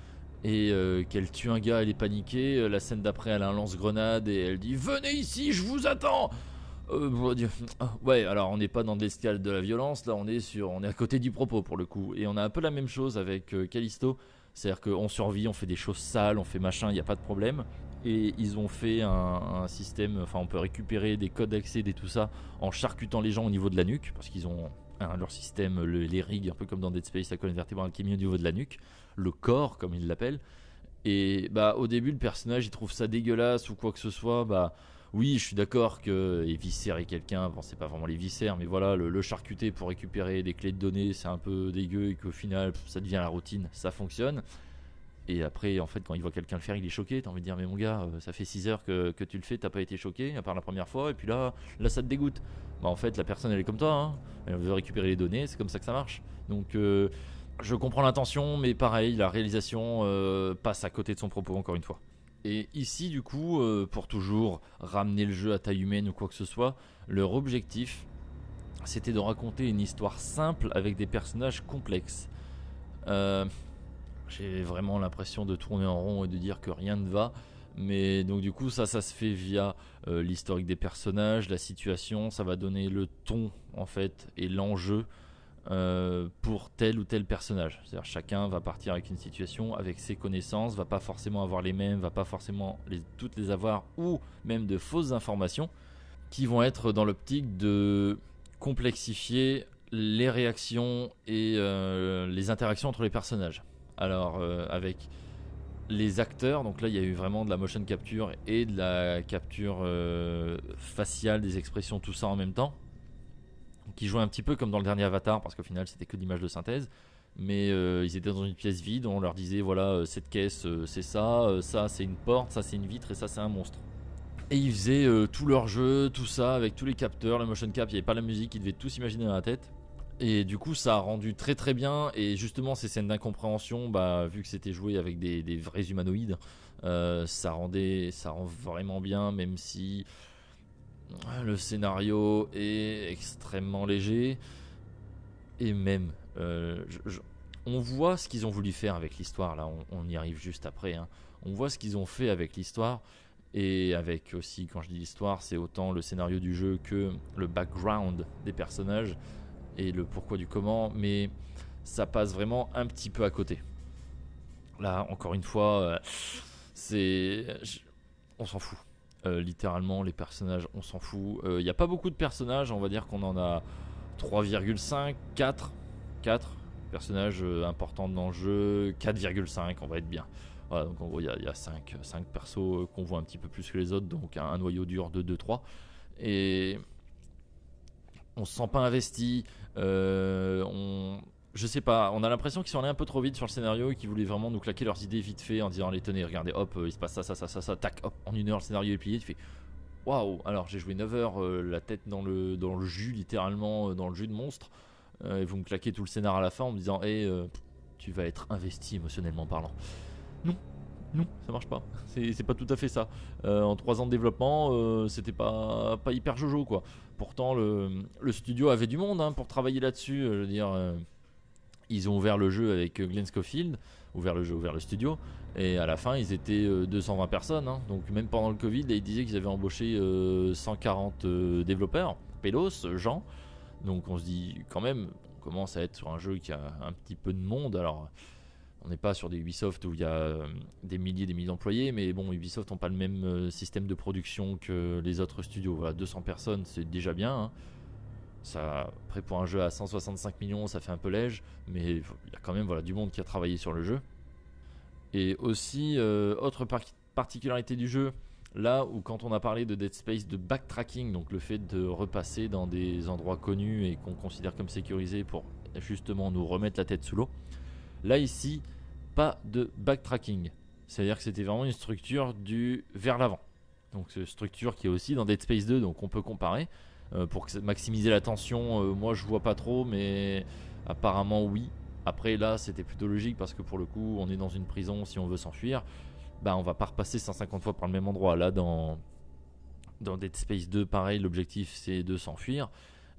et euh, qu'elle tue un gars, elle est paniquée. la scène d'après, elle a un lance-grenade et elle dit Venez ici, je vous attends. Ouais, alors on n'est pas dans l'escale de la violence, là on est sur, on est à côté du propos pour le coup, et on a un peu la même chose avec Callisto, c'est-à-dire qu'on survit, on fait des choses sales, on fait machin, il n'y a pas de problème, et ils ont fait un, système, enfin on peut récupérer des codes d'accès et tout ça en charcutant les gens au niveau de la nuque, parce qu'ils ont leur système, les rigs, un peu comme dans Dead Space, la colonne vertébrale qui est au niveau de la nuque, le corps comme ils l'appellent. Et bah au début le personnage il trouve ça dégueulasse ou quoi que ce soit, bah oui je suis d'accord que éviscérer quelqu'un, bon c'est pas vraiment les viscères, mais voilà le, charcuter pour récupérer des clés de données c'est un peu dégueu et qu'au final ça devient la routine, ça fonctionne. Et après, en fait, quand il voit quelqu'un le faire, il est choqué. T'as envie de dire, mais mon gars, euh, ça fait 6 heures que, tu le fais, t'as pas été choqué, à part la première fois, et puis là, là, ça te dégoûte. Bah, en fait, la personne, elle est comme toi. Hein. Elle veut récupérer les données, c'est comme ça que ça marche. Donc, euh, je comprends l'intention, mais pareil, la réalisation euh, passe à côté de son propos, encore une fois. Et ici, du coup, pour toujours ramener le jeu à taille humaine ou quoi que ce soit, leur objectif, c'était de raconter une histoire simple avec des personnages complexes. Euh, j'ai vraiment l'impression de tourner en rond et de dire que rien ne va. Mais donc du coup ça ça se fait via euh, l'historique des personnages, la situation, ça va donner le ton en fait et l'enjeu euh, pour tel ou tel personnage. C'est-à-dire chacun va partir avec une situation, avec ses connaissances, va pas forcément avoir les mêmes, va pas forcément toutes les avoir ou même de fausses informations qui vont être dans l'optique de complexifier les réactions et euh, les interactions entre les personnages. Alors euh, avec les acteurs, donc là il y a eu vraiment de la motion capture et de la capture faciale des expressions, tout ça en même temps, qui jouait un petit peu comme dans le dernier Avatar, parce qu'au final c'était que l'image de synthèse. Mais euh, ils étaient dans une pièce vide, on leur disait voilà, euh, cette caisse euh, c'est ça, ça c'est une porte, ça c'est une vitre et ça c'est un monstre. Et ils faisaient tout leur jeu, tout ça avec tous les capteurs, le motion cap, il n'y avait pas la musique, ils devaient tout s'imaginer dans la tête. Et du coup, ça a rendu très très bien. Et justement, ces scènes d'incompréhension, bah, vu que c'était joué avec des, vrais humanoïdes, ça rendait, ça rend vraiment bien, même si le scénario est extrêmement léger. Et même, euh, on voit ce qu'ils ont voulu faire avec l'histoire. Là, on, y arrive juste après. hein. On voit ce qu'ils ont fait avec l'histoire. Et avec aussi, quand je dis l'histoire, c'est autant le scénario du jeu que le background des personnages et le pourquoi du comment, mais ça passe vraiment un petit peu à côté. Là, encore une fois, euh, c'est. On s'en fout. Euh, littéralement, les personnages, on s'en fout. Il n'y a pas beaucoup de personnages, on va dire qu'on en a 3,5, 4, 4 personnages euh, importants dans le jeu, 4,5, on va être bien. Voilà, donc en gros, il y a, il y a 5, persos euh, qu'on voit un petit peu plus que les autres, donc un, un noyau dur de 2-3. Et on se sent pas investi. euh, on, je sais pas, on a l'impression qu'ils sont allés un peu trop vite sur le scénario et qu'ils voulaient vraiment nous claquer leurs idées vite fait en disant allez tenez regardez hop euh, il se passe ça ça ça ça ça tac hop en une heure le scénario est plié tu fais waouh alors j'ai joué 9 heures euh, la tête dans le dans le jus littéralement euh, dans le jus de monstre et vous me claquez tout le scénar à la fin en me disant hé tu vas être investi émotionnellement parlant. Non non ça marche pas c'est pas tout à fait ça. En 3 ans de développement euh, c'était pas pas hyper jojo quoi. Pourtant le, studio avait du monde hein, pour travailler là-dessus je veux dire ils ont ouvert le jeu avec euh, Glenn Schofield, ouvert le jeu, ouvert le studio, et à la fin ils étaient euh, 220 personnes. hein. donc même pendant le Covid, ils disaient qu'ils avaient embauché euh, 140 euh, développeurs, Pelos, Jean. Donc on se dit quand même, on commence à être sur un jeu qui a un petit peu de monde. Alors on n'est pas sur des Ubisoft où il y a euh, des milliers, des milliers d'employés, mais bon, Ubisoft n'ont pas le même euh, système de production que les autres studios. Voilà, 200 personnes, c'est déjà bien. hein. Ça, après pour un jeu à 165 millions, ça fait un peu léger, mais il y a quand même voilà, du monde qui a travaillé sur le jeu. Et aussi, euh, autre par- particularité du jeu, là où quand on a parlé de Dead Space, de backtracking, donc le fait de repasser dans des endroits connus et qu'on considère comme sécurisés pour justement nous remettre la tête sous l'eau, là ici, pas de backtracking. C'est-à-dire que c'était vraiment une structure du vers l'avant. Donc structure qui est aussi dans Dead Space 2, donc on peut comparer. Euh, pour maximiser la tension, euh, moi je vois pas trop, mais apparemment oui. Après là, c'était plutôt logique parce que pour le coup, on est dans une prison, si on veut s'enfuir, bah on va pas repasser 150 fois par le même endroit. Là, dans Dead Space 2, pareil, l'objectif c'est de s'enfuir.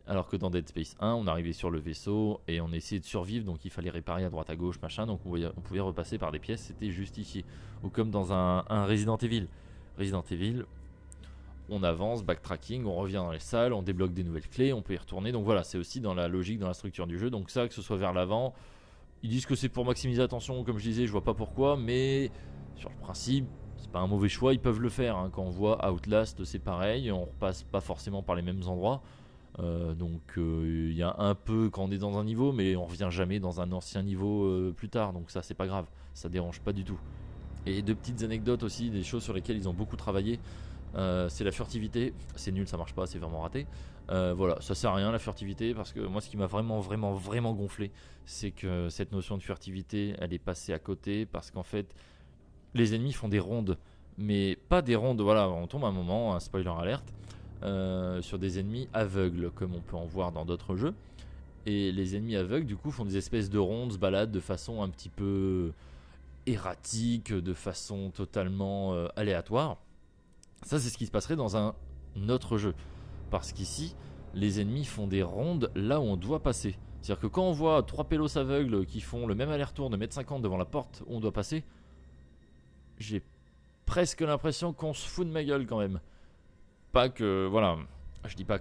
Alors que dans Dead Space 1, on arrivait sur le vaisseau et on essayait de survivre, donc il fallait réparer à droite à gauche, machin, donc on pouvait, on pouvait repasser par des pièces, c'était justifié. Ou comme dans un, un Resident Evil. Resident Evil, on avance, backtracking, on revient dans les salles, on débloque des nouvelles clés, on peut y retourner. Donc voilà, c'est aussi dans la logique, dans la structure du jeu. Donc ça, que ce soit vers l'avant, ils disent que c'est pour maximiser l'attention, comme je disais, je vois pas pourquoi, mais sur le principe, c'est pas un mauvais choix, ils peuvent le faire. hein. Quand on voit Outlast, c'est pareil, on repasse pas forcément par les mêmes endroits. Euh, donc euh, il y a un peu quand on est dans un niveau, mais on revient jamais dans un ancien niveau euh, plus tard. Donc ça, c'est pas grave, ça dérange pas du tout. Et deux petites anecdotes aussi, des choses sur lesquelles ils ont beaucoup travaillé. Euh, c'est la furtivité. C'est nul, ça marche pas, c'est vraiment raté. Euh, voilà, ça sert à rien la furtivité parce que moi, ce qui m'a vraiment, vraiment, vraiment gonflé, c'est que cette notion de furtivité, elle est passée à côté parce qu'en fait, les ennemis font des rondes, mais pas des rondes. Voilà, on tombe à un moment, spoiler alerte, euh, sur des ennemis aveugles comme on peut en voir dans d'autres jeux. Et les ennemis aveugles, du coup, font des espèces de rondes, se baladent de façon un petit peu erratique, de façon totalement aléatoire. Ça, c'est ce qui se passerait dans un autre jeu. Parce qu'ici, les ennemis font des rondes là où on doit passer. C'est-à-dire que quand on voit trois pélos aveugles qui font le même aller-retour de mètre 50 devant la porte où on doit passer, j'ai presque l'impression qu'on se fout de ma gueule quand même. Pas que, voilà, je dis pas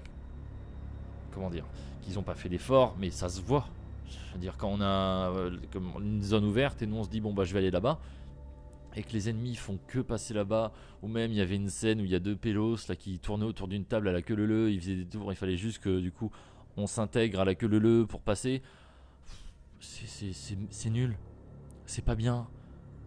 comment dire, qu'ils ont pas fait d'effort, mais ça se voit. Je veux dire, quand on a euh, une zone ouverte et nous on se dit bon bah je vais aller là-bas, et que les ennemis font que passer là-bas, ou même il y avait une scène où il y a deux pélos là qui tournaient autour d'une table à la queue leu ils faisaient des tours, il fallait juste que du coup on s'intègre à la queue leu pour passer. C'est- nul, c'est pas bien,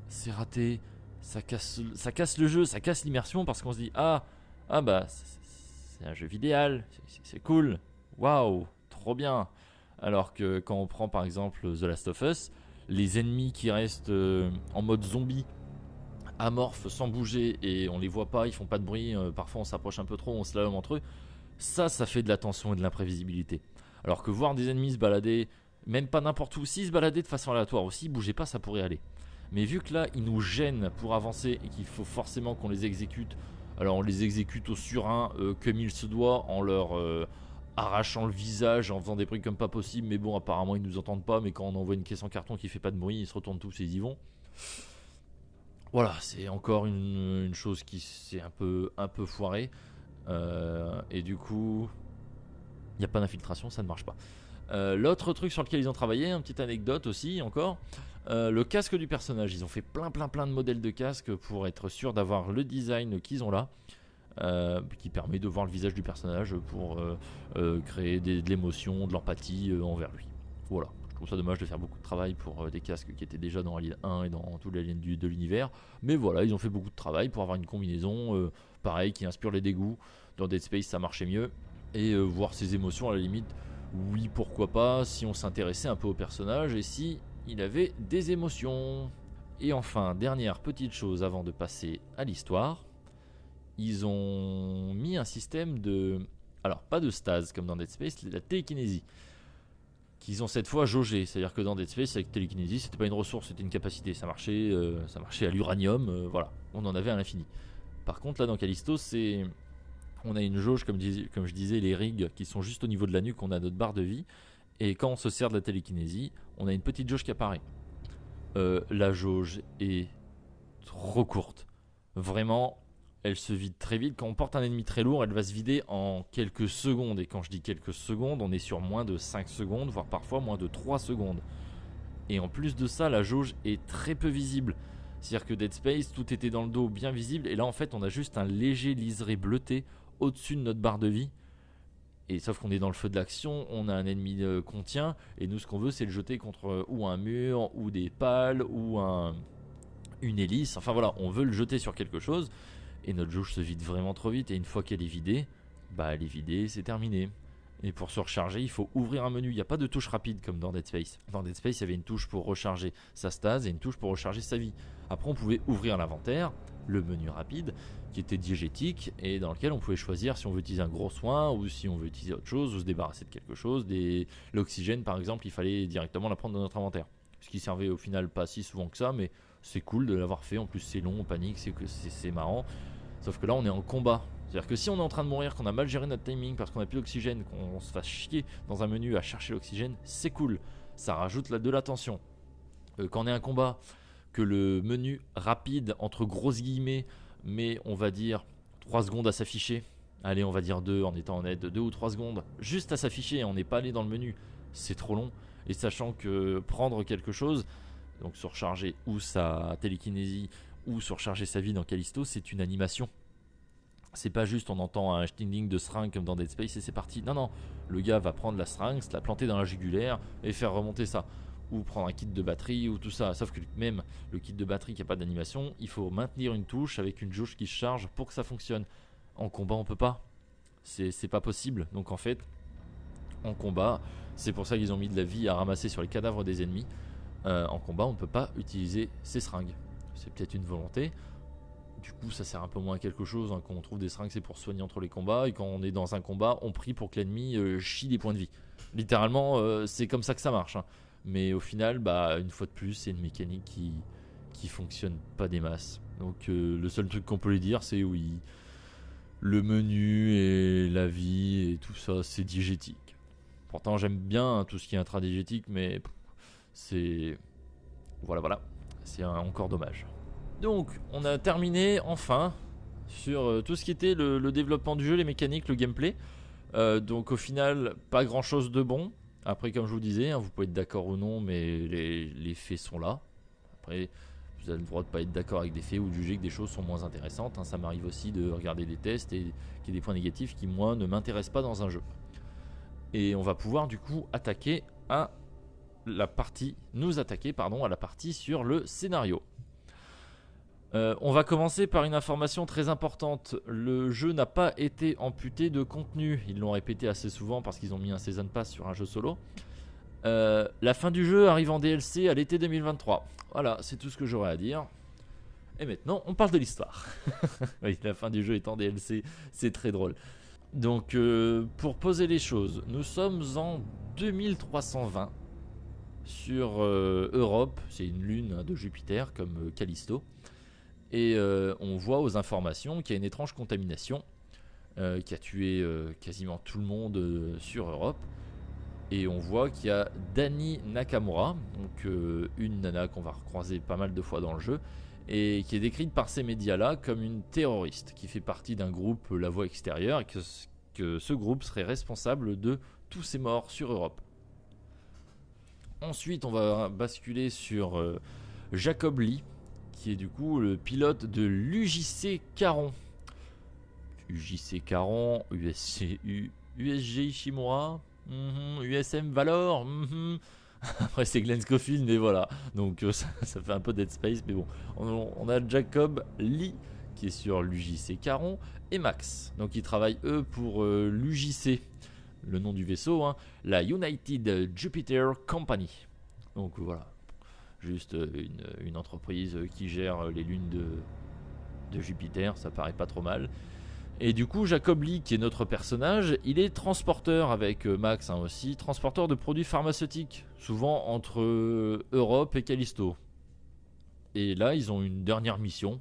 c'est raté, ça casse, ça casse le jeu, ça casse l'immersion parce qu'on se dit ah ah bah c'est- un jeu vidéal, c'est- c'est cool, waouh, trop bien. Alors que quand on prend par exemple The Last of Us, les ennemis qui restent euh, en mode zombie, amorphes sans bouger et on les voit pas, ils font pas de bruit, euh, parfois on s'approche un peu trop, on se entre eux, ça, ça fait de la tension et de l'imprévisibilité. Alors que voir des ennemis se balader, même pas n'importe où, s'ils se baladaient de façon aléatoire aussi, bougeaient pas, ça pourrait aller. Mais vu que là, ils nous gênent pour avancer et qu'il faut forcément qu'on les exécute, alors on les exécute au surin euh, comme il se doit, en leur euh, arrachant le visage, en faisant des bruits comme pas possible, mais bon, apparemment ils nous entendent pas, mais quand on envoie une caisse en carton qui fait pas de bruit, ils se retournent tous et ils y vont. Voilà, c'est encore une, chose qui s'est un peu, un peu foirée. Euh, et du coup, il n'y a pas d'infiltration, ça ne marche pas. Euh, L'autre truc sur lequel ils ont travaillé, une petite anecdote aussi encore, euh, le casque du personnage. Ils ont fait plein plein plein de modèles de casque pour être sûr d'avoir le design qu'ils ont là, qui permet de voir le visage du personnage pour créer de l'émotion, de l'empathie envers lui. Voilà, trouve ça dommage de faire beaucoup de travail pour euh, des casques qui étaient déjà dans Alien 1 et dans tous les aliens du- de l'univers. Mais voilà, ils ont fait beaucoup de travail pour avoir une combinaison, euh, pareil, qui inspire les dégoûts. Dans Dead Space, ça marchait mieux. Et euh, voir ses émotions à la limite, oui, pourquoi pas, si on s'intéressait un peu au personnage et si il avait des émotions. Et enfin, dernière petite chose avant de passer à l'histoire, ils ont mis un système de. Alors, pas de stase comme dans Dead Space, la télékinésie. Qu'ils ont cette fois jaugé. C'est-à-dire que dans Dead Space, avec télékinésie, c'était pas une ressource, c'était une capacité. Ça marchait, euh, ça marchait à l'uranium, euh, voilà. On en avait à l'infini. Par contre, là, dans Callisto, c'est. On a une jauge, comme, je disais, les rigs qui sont juste au niveau de la nuque, on a notre barre de vie. Et quand on se sert de la télékinésie, on a une petite jauge qui apparaît. Euh, la jauge est trop courte. Vraiment, elle se vide très vite. Quand on porte un ennemi très lourd, elle va se vider en quelques secondes. Et quand je dis quelques secondes, on est sur moins de 5 secondes, voire parfois moins de 3 secondes. Et en plus de ça, la jauge est très peu visible. C'est-à-dire que Dead Space, tout était dans le dos bien visible. Et là, en fait, on a juste un léger liseré bleuté au-dessus de notre barre de vie. Et sauf qu'on est dans le feu de l'action, on a un ennemi euh, qu'on tient, et nous ce qu'on veut c'est le jeter contre euh, ou un mur, ou des pales, ou un, une hélice. Enfin voilà, on veut le jeter sur quelque chose, et notre jauge se vide vraiment trop vite, et une fois qu'elle est vidée, bah elle est vidée, c'est terminé. Et pour se recharger, il faut ouvrir un menu. Il n'y a pas de touche rapide comme dans Dead Space. Dans Dead Space, il y avait une touche pour recharger sa stase et une touche pour recharger sa vie. Après, on pouvait ouvrir l'inventaire, le menu rapide, qui était diégétique et dans lequel on pouvait choisir si on veut utiliser un gros soin ou si on veut utiliser autre chose ou se débarrasser de quelque chose. Des... L'oxygène, par exemple, il fallait directement la prendre dans notre inventaire. Ce qui servait au final pas si souvent que ça, mais c'est cool de l'avoir fait. En plus, c'est long, on panique, c'est marrant. Sauf que là, on est en combat. C'est-à-dire que si on est en train de mourir, qu'on a mal géré notre timing parce qu'on a plus d'oxygène, qu'on se fasse chier dans un menu à chercher l'oxygène, c'est cool. Ça rajoute de la tension. Euh, quand on est un combat, que le menu rapide, entre grosses guillemets, mais on va dire 3 secondes à s'afficher. Allez, on va dire 2 en étant honnête, 2 ou 3 secondes, juste à s'afficher, on n'est pas allé dans le menu, c'est trop long. Et sachant que prendre quelque chose, donc surcharger ou sa télékinésie ou surcharger sa vie dans Callisto, c'est une animation. C'est pas juste on entend un stinging de seringue comme dans Dead Space et c'est parti. Non, non, le gars va prendre la seringue, se la planter dans la jugulaire et faire remonter ça. Ou prendre un kit de batterie ou tout ça. Sauf que même le kit de batterie qui n'a pas d'animation, il faut maintenir une touche avec une jauge qui se charge pour que ça fonctionne. En combat, on peut pas. C'est pas possible. Donc en fait, en combat, c'est pour ça qu'ils ont mis de la vie à ramasser sur les cadavres des ennemis. Euh, en combat, on peut pas utiliser ces seringues. C'est peut-être une volonté. Du coup, ça sert un peu moins à quelque chose. hein. Quand on trouve des seringues, c'est pour soigner entre les combats. Et quand on est dans un combat, on prie pour que l'ennemi euh, chie des points de vie. Littéralement, euh, c'est comme ça que ça marche. hein. Mais au final, bah, une fois de plus, c'est une mécanique qui, qui fonctionne pas des masses. Donc le seul truc qu'on peut lui dire, c'est oui, le menu et la vie et tout ça, c'est diégétique. Pourtant, j'aime bien hein, tout ce qui est intradigétique, mais c'est voilà, voilà, c'est encore dommage. Donc, on a terminé enfin sur euh, tout ce qui était le, développement du jeu, les mécaniques, le gameplay. Euh, donc, au final, pas grand chose de bon. Après, comme je vous disais, hein, vous pouvez être d'accord ou non, mais les, faits sont là. Après, vous avez le droit de pas être d'accord avec des faits ou de juger que des choses sont moins intéressantes. hein. Ça m'arrive aussi de regarder des tests et qu'il y ait des points négatifs qui, moi, ne m'intéressent pas dans un jeu. Et on va pouvoir du coup attaquer à la partie, nous attaquer pardon, à la partie sur le scénario. Euh, on va commencer par une information très importante. Le jeu n'a pas été amputé de contenu. Ils l'ont répété assez souvent parce qu'ils ont mis un Season Pass sur un jeu solo. Euh, la fin du jeu arrive en DLC à l'été 2023. Voilà, c'est tout ce que j'aurais à dire. Et maintenant, on parle de l'histoire. oui, la fin du jeu est en DLC, c'est très drôle. Donc, euh, pour poser les choses, nous sommes en 2320 sur euh, Europe. C'est une lune hein, de Jupiter comme euh, Callisto. Et euh, on voit aux informations qu'il y a une étrange contamination qui a tué quasiment tout le monde sur Europe. Et on voit qu'il y a Dani Nakamura, donc une nana qu'on va recroiser pas mal de fois dans le jeu, et qui est décrite par ces médias-là comme une terroriste qui fait partie d'un groupe La Voix Extérieure et que ce groupe serait responsable de tous ces morts sur Europe. Ensuite, on va basculer sur euh, Jacob Lee, qui est du coup le pilote de l'UJC Caron. UJC Caron, USC, U- USG Ishimura, mhm, USM Valor. mhm. Après, c'est Glenn Scofield, mais voilà. Donc, euh, ça, fait un peu Dead Space, mais bon. On, on a Jacob Lee qui est sur l'UJC Caron et Max. Donc, ils travaillent eux pour euh, l'UJC, le nom du vaisseau, hein, la United Jupiter Company. Donc, voilà. Juste euh, une, entreprise qui gère les lunes de, de Jupiter, ça paraît pas trop mal. Et du coup, Jacob Lee, qui est notre personnage, il est transporteur avec euh, Max hein, aussi, transporteur de produits pharmaceutiques, souvent entre euh, Europe et Callisto. Et là, ils ont une dernière mission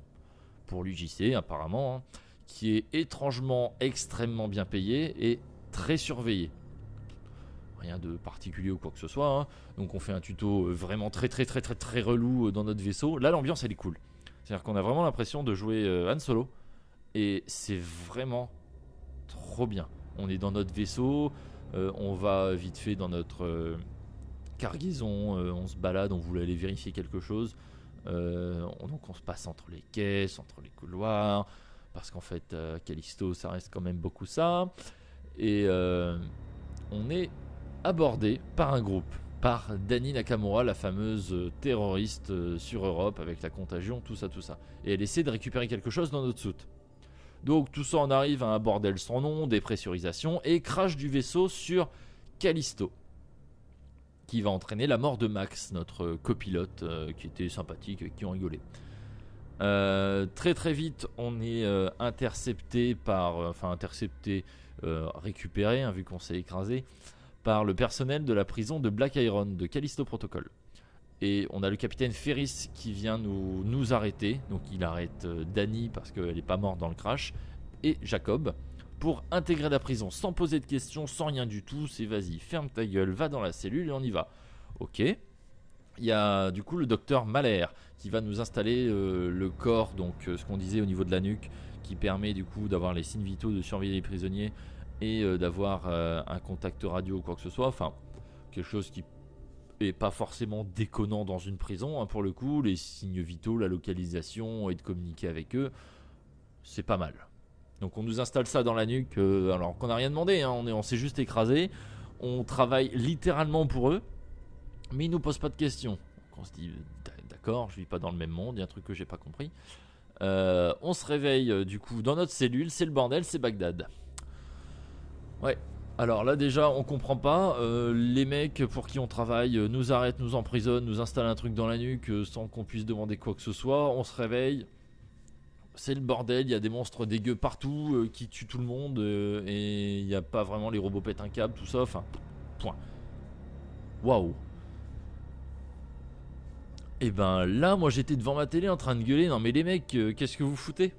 pour l'UJC, apparemment, hein, qui est étrangement extrêmement bien payée et très surveillée. Rien de particulier ou quoi que ce soit. hein. Donc on fait un tuto euh, vraiment très très très très très relou euh, dans notre vaisseau. Là, l'ambiance elle est cool. C'est-à-dire qu'on a vraiment l'impression de jouer euh, Han Solo. Et c'est vraiment trop bien. On est dans notre vaisseau, on va vite fait dans notre cargaison, on se balade, on voulait aller vérifier quelque chose. On- donc on se passe entre les caisses, entre les couloirs, parce qu'en fait, Callisto, ça reste quand même beaucoup ça. Et euh, on est abordé par un groupe, par Dani Nakamura, la fameuse terroriste euh, sur Europe avec la contagion, tout ça, tout ça. Et elle essaie de récupérer quelque chose dans notre soute. Donc tout ça en arrive à un bordel sans nom, dépressurisation et crash du vaisseau sur Callisto. Qui va entraîner la mort de Max, notre copilote, euh, qui était sympathique, avec qui on rigolait. Très très vite, on est intercepté par, enfin intercepté, récupéré, hein, vu qu'on s'est écrasé, par le personnel de la prison de Black Iron, de Callisto Protocol. Et on a le capitaine Ferris qui vient nous, nous arrêter. Donc il arrête euh, Danny parce qu'elle n'est pas morte dans le crash. Et Jacob pour intégrer la prison sans poser de questions, sans rien du tout. C'est vas-y, ferme ta gueule, va dans la cellule et on y va. Ok. Il y a du coup le docteur Mahler qui va nous installer euh, le corps, donc euh, ce qu'on disait au niveau de la nuque, qui permet du coup d'avoir les signes vitaux, de surveiller les prisonniers et euh, d'avoir euh, un contact radio ou quoi que ce soit. Enfin, quelque chose qui est pas forcément déconnant dans une prison. hein, pour le coup, les signes vitaux, la localisation et de communiquer avec eux, c'est pas mal. Donc on nous installe ça dans la nuque, euh, alors qu'on n'a rien demandé, hein, on est- on s'est juste écrasé. On travaille littéralement pour eux, mais ils nous posent pas de questions. Donc on se dit, d'a- d'accord, je vis pas dans le même monde, il y a un truc que j'ai pas compris. Euh, on se réveille euh, du coup dans notre cellule, c'est le bordel, c'est Bagdad. Ouais. Alors là déjà on comprend pas, euh, les mecs pour qui on travaille nous arrêtent, nous emprisonnent, nous installent un truc dans la nuque sans qu'on puisse demander quoi que ce soit, on se réveille, c'est le bordel, il y a des monstres dégueux partout qui tuent tout le monde et il n'y a pas vraiment les robots pètent un câble, tout ça, enfin, point. Waouh. Et ben là, moi j'étais devant ma télé en train de gueuler, non mais les mecs, euh, qu'est-ce que vous foutez?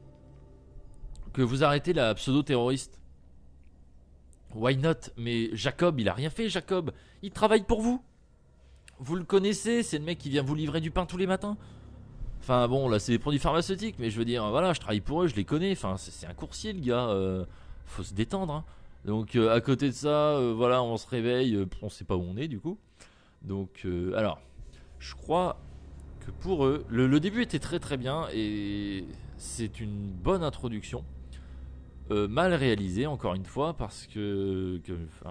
Que vous arrêtez la pseudo-terroriste? Why not? Mais Jacob, il a rien fait, Jacob. Il travaille pour vous. Vous le connaissez, c'est le mec qui vient vous livrer du pain tous les matins. Enfin bon, là c'est des produits pharmaceutiques, mais je veux dire, voilà, je travaille pour eux, je les connais. Enfin, c'est un coursier le gars. euh, faut se détendre. hein. Donc euh, à côté de ça, voilà, on se réveille, on sait pas où on est du coup. Donc alors, je crois que pour eux, le, début était très très bien et c'est une bonne introduction. Euh, mal réalisée encore une fois parce que,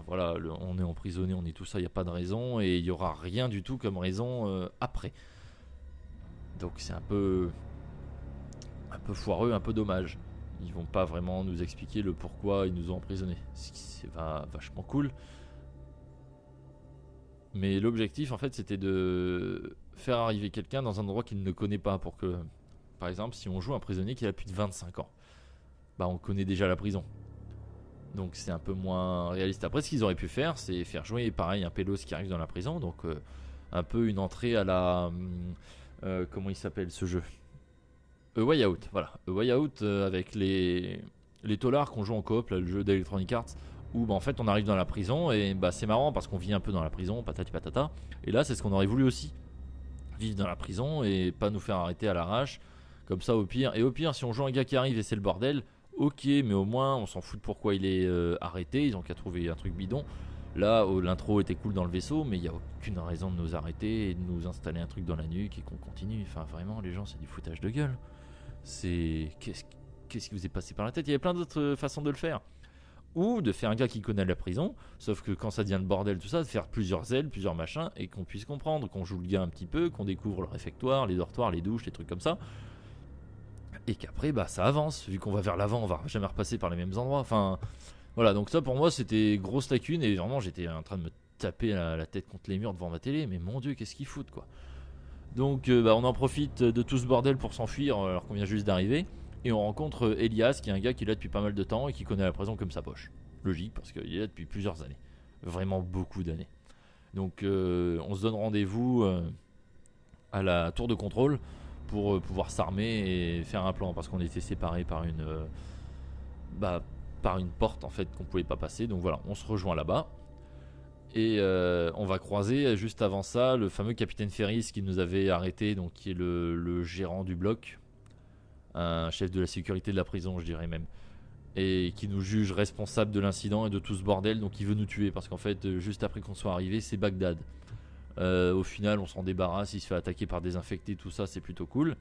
voilà, on est emprisonné, on est tout ça, il n'y a pas de raison et il y aura rien du tout comme raison euh, après. Donc c'est un peu un peu foireux, un peu dommage. Ils vont pas vraiment nous expliquer le pourquoi ils nous ont emprisonnés. Ce qui va- vachement cool. Mais l'objectif en fait c'était de faire arriver quelqu'un dans un endroit qu'il ne connaît pas pour que par exemple si on joue un prisonnier qui a plus de 25 ans, bah on connaît déjà la prison. Donc c'est un peu moins réaliste. Après ce qu'ils auraient pu faire c'est faire jouer pareil un pélos qui arrive dans la prison donc euh, un peu une entrée à la euh, comment il s'appelle ce jeu? A Way Out, voilà. A Way Out euh, avec les, les qu'on joue en coop, là, le jeu d'Electronic Arts, où bah, en fait on arrive dans la prison et bah, c'est marrant parce qu'on vit un peu dans la prison, patati patata. Et là c'est ce qu'on aurait voulu aussi. Vivre dans la prison et pas nous faire arrêter à l'arrache, comme ça au pire. Et au pire, si on joue un gars qui arrive et c'est le bordel, ok, mais au moins on s'en fout de pourquoi il est euh, arrêté, ils ont qu'à trouver un truc bidon. Là, oh, l'intro était cool dans le vaisseau, mais il n'y a aucune raison de nous arrêter et de nous installer un truc dans la nuque et qu'on continue. Enfin, vraiment, les gens, c'est du foutage de gueule. C'est. Qu'est-ce qu'est-ce qui vous est passé par la tête? Il y avait plein d'autres euh, façons de le faire. Ou de faire un gars qui connaît la prison, sauf que quand ça devient le bordel, tout ça, de faire plusieurs ailes, plusieurs machins, et qu'on puisse comprendre, qu'on joue le gars un petit peu, qu'on découvre le réfectoire, les dortoirs, les douches, les trucs comme ça. Et qu'après, bah, ça avance. Vu qu'on va vers l'avant, on va jamais repasser par les mêmes endroits. Enfin, voilà, donc ça pour moi c'était grosse lacune et vraiment j'étais en train de me taper la, tête contre les murs devant ma télé, mais mon dieu, qu'est-ce qu'ils foutent quoi. Donc euh, bah, on en profite de tout ce bordel pour s'enfuir alors qu'on vient juste d'arriver. Et on rencontre euh, Elias qui est un gars qui est depuis pas mal de temps et qui connaît la prison comme sa poche. Logique parce qu'il est là depuis plusieurs années. Vraiment beaucoup d'années. Donc euh, on se donne rendez-vous euh, à la tour de contrôle pour pouvoir s'armer et faire un plan parce qu'on était séparés par une bah, par une porte en fait qu'on pouvait pas passer. Donc voilà, on se rejoint là-bas. Et on va croiser juste avant ça le fameux capitaine Ferris qui nous avait arrêté, donc qui est le gérant du bloc, un chef de la sécurité de la prison, je dirais même, et qui nous juge responsable de l'incident et de tout ce bordel. Donc il veut nous tuer parce qu'en fait, euh, juste après qu'on soit arrivé, c'est Bagdad. Euh, au final, on s'en débarrasse, il se fait attaquer par des infectés, tout ça, c'est plutôt cool.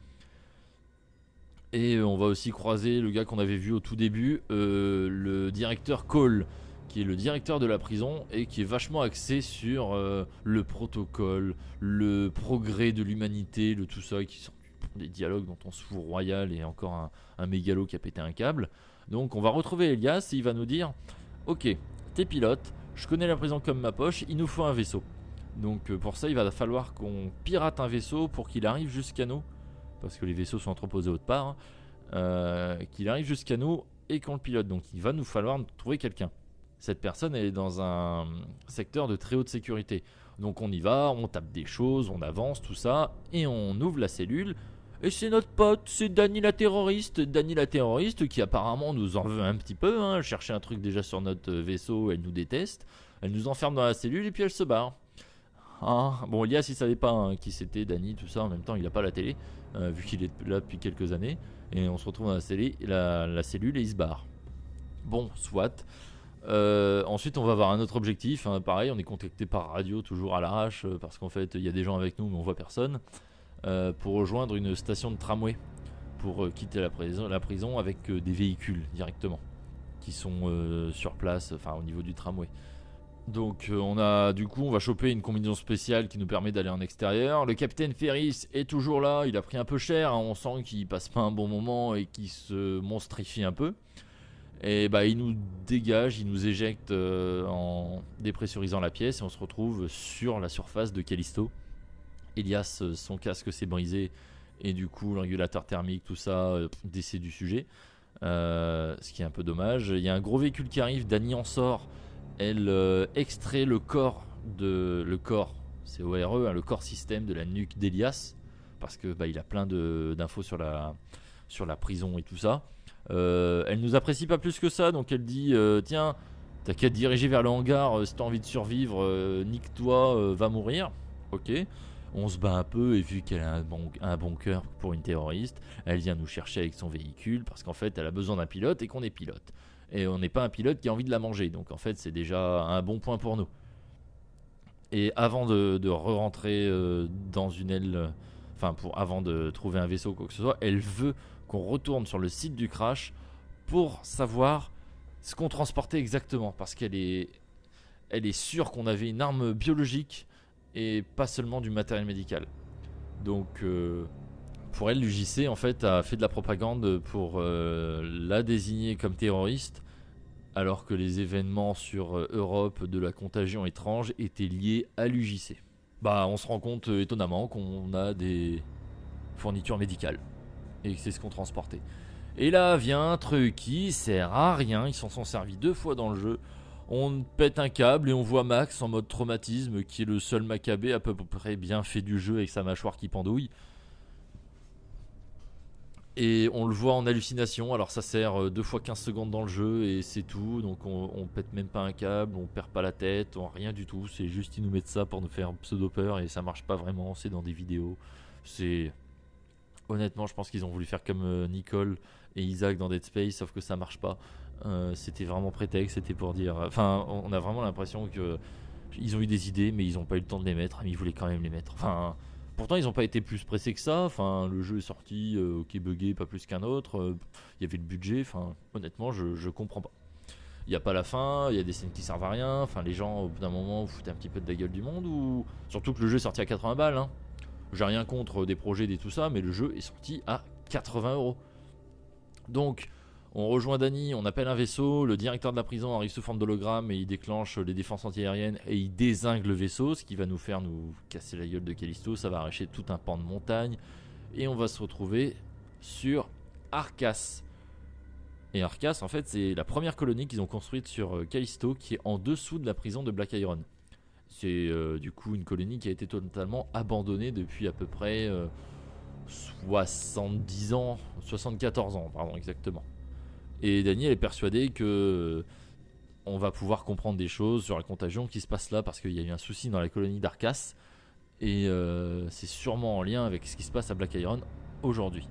Et euh, on va aussi croiser le gars qu'on avait vu au tout début, le directeur Cole, qui est le directeur de la prison et qui est vachement axé sur le protocole, le progrès de l'humanité, le tout ça, qui sont des dialogues dont on se fout royal et encore un, un mégalo qui a pété un câble. Donc on va retrouver Elias et il va nous dire Ok, t'es pilote, je connais la prison comme ma poche, il nous faut un vaisseau. Donc euh, pour ça, il va falloir qu'on pirate un vaisseau pour qu'il arrive jusqu'à nous parce que les vaisseaux sont entreposés autre part, hein, euh, qu'il arrive jusqu'à nous et qu'on le pilote. Donc il va nous falloir trouver quelqu'un. Cette personne est dans un secteur de très haute sécurité. Donc on y va, on tape des choses, on avance, tout ça, et on ouvre la cellule. Et c'est notre pote, c'est Danny la terroriste. Danny la terroriste qui apparemment nous en veut un petit peu. Hein, chercher un truc déjà sur notre vaisseau, elle nous déteste. Elle nous enferme dans la cellule et puis elle se barre. Ah, bon, Elias, il savait pas hein, qui c'était, Danny, tout ça. En même temps, il a pas la télé, euh, vu qu'il est là depuis quelques années. Et on se retrouve dans la, cellule, la cellule et il se barre. Bon, soit. Euh, ensuite, on va avoir un autre objectif. hein, pareil, on est contacté par radio, toujours à l'arrache, euh, parce qu'en fait, il y a des gens avec nous, mais on voit personne. euh, pour rejoindre une station de tramway, pour quitter la prison, la prison avec des véhicules directement, qui sont sur place, enfin au niveau du tramway. Donc on a du coup on va choper une combinaison spéciale qui nous permet d'aller en extérieur. Le capitaine Ferris est toujours là, il a pris un peu cher, hein, on sent qu'il passe pas un bon moment et qu'il se monstrifie un peu. Et bah il nous dégage, il nous éjecte euh, en dépressurisant la pièce et on se retrouve sur la surface de Callisto. Elias, euh, son casque s'est brisé et du coup le régulateur thermique, tout ça, euh, décès du sujet. Ce qui est un peu dommage. Il y a un gros véhicule qui arrive, Dany en sort. Elle extrait le corps de le corps, c'est ORE, hein, le corps système de la nuque d'Elias parce que bah, il a plein d'infos sur la sur la prison et tout ça. Euh, elle nous apprécie pas plus que ça, donc elle dit euh, tiens, t'as qu'à te diriger vers le hangar euh, si t'as envie de survivre, euh, nique-toi, va mourir. Ok. On se bat un peu et vu qu'elle a un bon, cœur pour une terroriste, elle vient nous chercher avec son véhicule parce qu'en fait elle a besoin d'un pilote et qu'on est pilote. Et on n'est pas un pilote qui a envie de la manger, donc en fait c'est déjà un bon point pour nous. Et avant de, re-rentrer dans une aile, enfin avant de trouver un vaisseau quoi que ce soit, elle veut qu'on retourne sur le site du crash pour savoir ce qu'on transportait exactement, parce qu'elle est, elle est sûre qu'on avait une arme biologique et pas seulement du matériel médical. Donc euh, pour elle, l'UJC en fait a fait de la propagande pour euh, la désigner comme terroriste, alors que les événements sur euh, Europe de la contagion étrange étaient liés à l'UJC. Bah, on se rend compte étonnamment qu'on a des fournitures médicales et c'est ce qu'on transportait. Et là vient un truc qui sert à rien, ils s'en sont servis deux fois dans le jeu. On pète un câble et on voit Max en mode traumatisme, qui est le seul macabé à peu près bien fait du jeu avec sa mâchoire qui pendouille. Et on le voit en hallucination, alors ça sert euh, deux fois 15 secondes dans le jeu et c'est tout, donc on, on pète même pas un câble, on perd pas la tête, on, rien du tout, c'est juste ils nous mettent ça pour nous faire pseudo peur et ça marche pas vraiment, c'est dans des vidéos. C'est. Honnêtement, je pense qu'ils ont voulu faire comme euh, Nicole et Isaac dans Dead Space, sauf que ça marche pas. Euh, c'était vraiment prétexte, c'était pour dire. Enfin, on a vraiment l'impression que. Ils ont eu des idées, mais ils ont pas eu le temps de les mettre, mais ils voulaient quand même les mettre. Enfin. Pourtant, ils n'ont pas été plus pressés que ça. Enfin, le jeu est sorti, euh, ok, buggé, pas plus qu'un autre. Il y avait le budget. Enfin, honnêtement, je, je comprends pas. Il n'y a pas la fin, il y a des scènes qui servent à rien. Enfin, les gens, au bout d'un moment, vous foutez un petit peu de la gueule du monde. ou Surtout que le jeu est sorti à 80 balles. Hein. J'ai rien contre des projets, des tout ça, mais le jeu est sorti à 80 euros. Donc, on rejoint Dany, on appelle un vaisseau, le directeur de la prison arrive sous forme d'hologramme et il déclenche les défenses antiaériennes et il désingue le vaisseau, ce qui va nous faire nous casser la gueule de Callisto, ça va arracher tout un pan de montagne et on va se retrouver sur Arcas. Et Arcas, en fait, c'est la première colonie qu'ils ont construite sur euh, Callisto qui est en dessous de la prison de Black Iron. C'est euh, du coup une colonie qui a été totalement abandonnée depuis à peu près euh, 70 ans, 74 ans, pardon, exactement. Et Daniel est persuadé que on va pouvoir comprendre des choses sur la contagion qui se passe là parce qu'il y a eu un souci dans la colonie d'Arcas et euh, c'est sûrement en lien avec ce qui se passe à Black Iron aujourd'hui.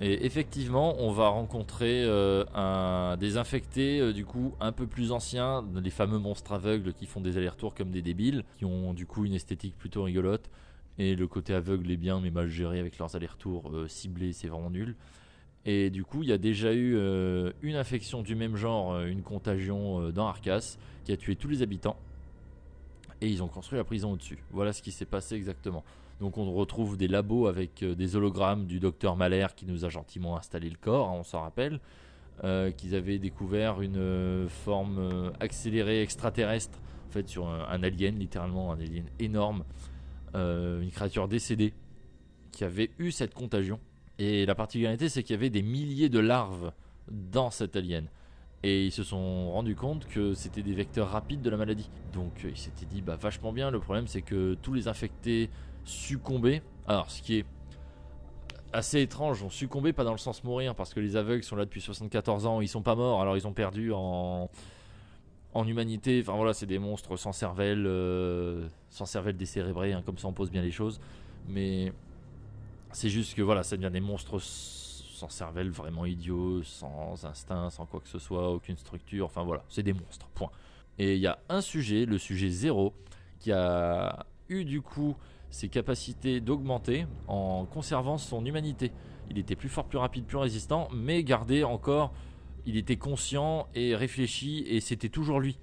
Et effectivement, on va rencontrer euh, un, des infectés euh, du coup un peu plus anciens, les fameux monstres aveugles qui font des allers-retours comme des débiles, qui ont du coup une esthétique plutôt rigolote. Et le côté aveugle est bien mais mal géré avec leurs allers-retours euh, ciblés, c'est vraiment nul. Et du coup, il y a déjà eu euh, une infection du même genre, une contagion dans Arcas, qui a tué tous les habitants. Et ils ont construit la prison au-dessus. Voilà ce qui s'est passé exactement. Donc on retrouve des labos avec euh, des hologrammes du docteur Mahler qui nous a gentiment installé le corps, hein, on s'en rappelle. euh, qu'ils avaient découvert une euh, forme accélérée extraterrestre, en fait sur un, alien, littéralement un alien énorme, une créature décédée qui avait eu cette contagion. Et la particularité, c'est qu'il y avait des milliers de larves dans cet alien. Et ils se sont rendus compte que c'était des vecteurs rapides de la maladie. Donc ils s'étaient dit, bah vachement bien, le problème c'est que tous les infectés succombaient. Alors ce qui est assez étrange, ont succombé pas dans le sens mourir, parce que les aveugles sont là depuis 74 ans, ils sont pas morts, alors ils ont perdu en, en humanité. Enfin voilà, c'est des monstres sans cervelle, euh, sans cervelle décérébrée, hein, comme ça on pose bien les choses. Mais c'est juste que voilà, ça devient des monstres sans cervelle, vraiment idiots, sans instinct, sans quoi que ce soit, aucune structure. Enfin voilà, c'est des monstres, point. Et il y a un sujet, le sujet 0, qui a eu du coup ses capacités d'augmenter en conservant son humanité. Il était plus fort, plus rapide, plus résistant, mais gardé encore. Il était conscient et réfléchi, et c'était toujours lui.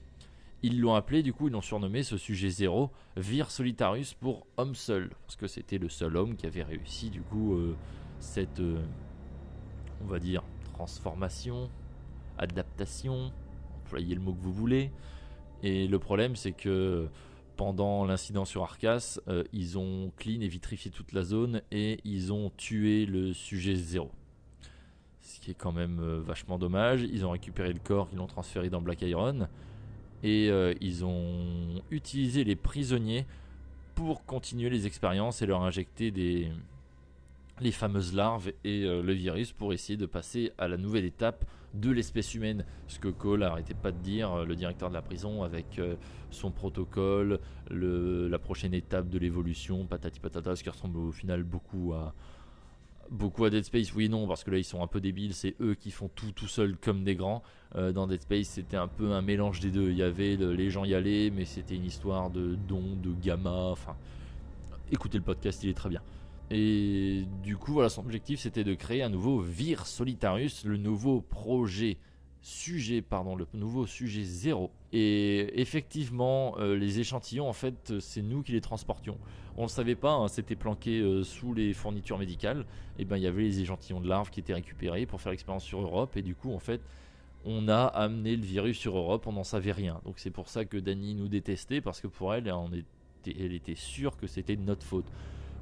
Ils l'ont appelé, du coup, ils l'ont surnommé ce sujet 0, Vir Solitarius pour homme seul, parce que c'était le seul homme qui avait réussi, du coup, euh, cette, euh, on va dire, transformation, adaptation, employez le mot que vous voulez. Et le problème, c'est que pendant l'incident sur Arcas, euh, ils ont clean et vitrifié toute la zone et ils ont tué le sujet 0. Ce qui est quand même euh, vachement dommage. Ils ont récupéré le corps, ils l'ont transféré dans Black Iron. Et euh, ils ont utilisé les prisonniers pour continuer les expériences et leur injecter les fameuses larves et le virus pour essayer de passer à la nouvelle étape de l'espèce humaine. Ce que Cole arrêtait pas de dire, euh, le directeur de la prison, avec euh, son protocole, le- la prochaine étape de l'évolution, patati patata, ce qui ressemble au final beaucoup à, beaucoup à Dead Space. Oui et non, parce que là ils sont un peu débiles, c'est eux qui font tout tout seuls comme des grands. Euh, dans Dead Space, c'était un peu un mélange des deux. Il y avait le- les gens y allaient, mais c'était une histoire de dons, de gamma. Enfin, écoutez le podcast, il est très bien. Et du coup, voilà, son objectif c'était de créer un nouveau Vir Solitarius, le nouveau projet sujet, pardon, le nouveau sujet zéro. Et effectivement, euh, les échantillons, en fait, c'est nous qui les transportions. On le savait pas, hein, c'était planqué euh, sous les fournitures médicales. Et ben, il y avait les échantillons de larves qui étaient récupérés pour faire l'expérience sur Europe. Et du coup, en fait, on a amené le virus sur Europe, on n'en savait rien. Donc c'est pour ça que Dani nous détestait, parce que pour elle, elle était sûre que c'était de notre faute.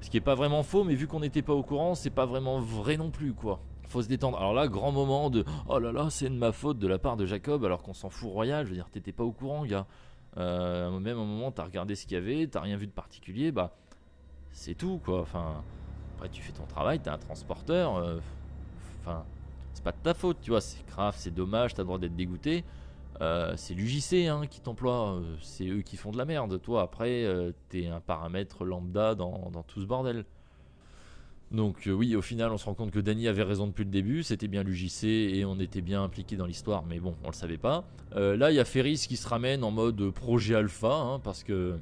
Ce qui est pas vraiment faux, mais vu qu'on n'était pas au courant, c'est pas vraiment vrai non plus, quoi. Faut se détendre. Alors là, grand moment de oh là là, c'est de ma faute de la part de Jacob, alors qu'on s'en fout royal. Je veux dire, t'étais pas au courant, gars. Euh, même un moment, t'as regardé ce qu'il y avait, t'as rien vu de particulier, bah c'est tout, quoi. Enfin, après, tu fais ton travail, t'es un transporteur. euh, Enfin, c'est pas de ta faute, tu vois. C'est grave, c'est dommage, t'as le droit d'être dégoûté. Euh, c'est l'UJC hein, qui t'emploie, euh, c'est eux qui font de la merde. Toi, après, euh, t'es un paramètre lambda dans, tout ce bordel. Donc, oui, au final, on se rend compte que Danny avait raison depuis le début. C'était bien l'UJC et on était bien impliqué dans l'histoire, mais bon, on le savait pas. Là, il y a Ferris qui se ramène en mode projet alpha, hein, parce que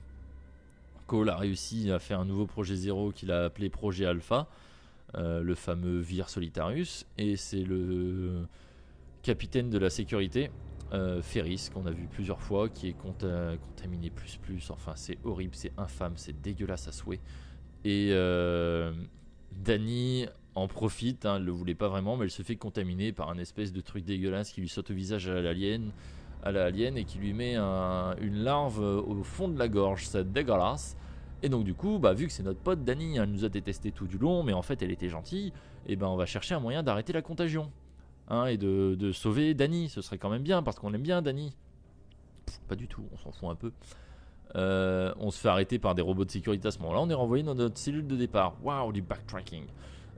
Cole a réussi à faire un nouveau projet zéro qu'il a appelé projet alpha, le fameux Vir Solitarius, et c'est le capitaine de la sécurité euh, Ferris, qu'on a vu plusieurs fois, qui est conta- contaminé plus plus. Enfin, c'est horrible, c'est infâme, c'est dégueulasse à souhait. Et euh, Danny en profite, hein, elle le voulait pas vraiment, mais elle se fait contaminer par un espèce de truc dégueulasse qui lui saute au visage à l'alien, à la et qui lui met un- une larve au fond de la gorge. C'est dégueulasse. Et donc du coup, bah, vu que c'est notre pote Danny, elle nous a détesté tout du long, mais en fait elle était gentille, et ben on va chercher un moyen d'arrêter la contagion hein, et de, de sauver Danny. Ce serait quand même bien parce qu'on aime bien Danny. Pff, pas du tout, on s'en fout un peu. Euh, on se fait arrêter par des robots de sécurité à ce moment-là. On est renvoyé dans notre cellule de départ. Waouh, du backtracking.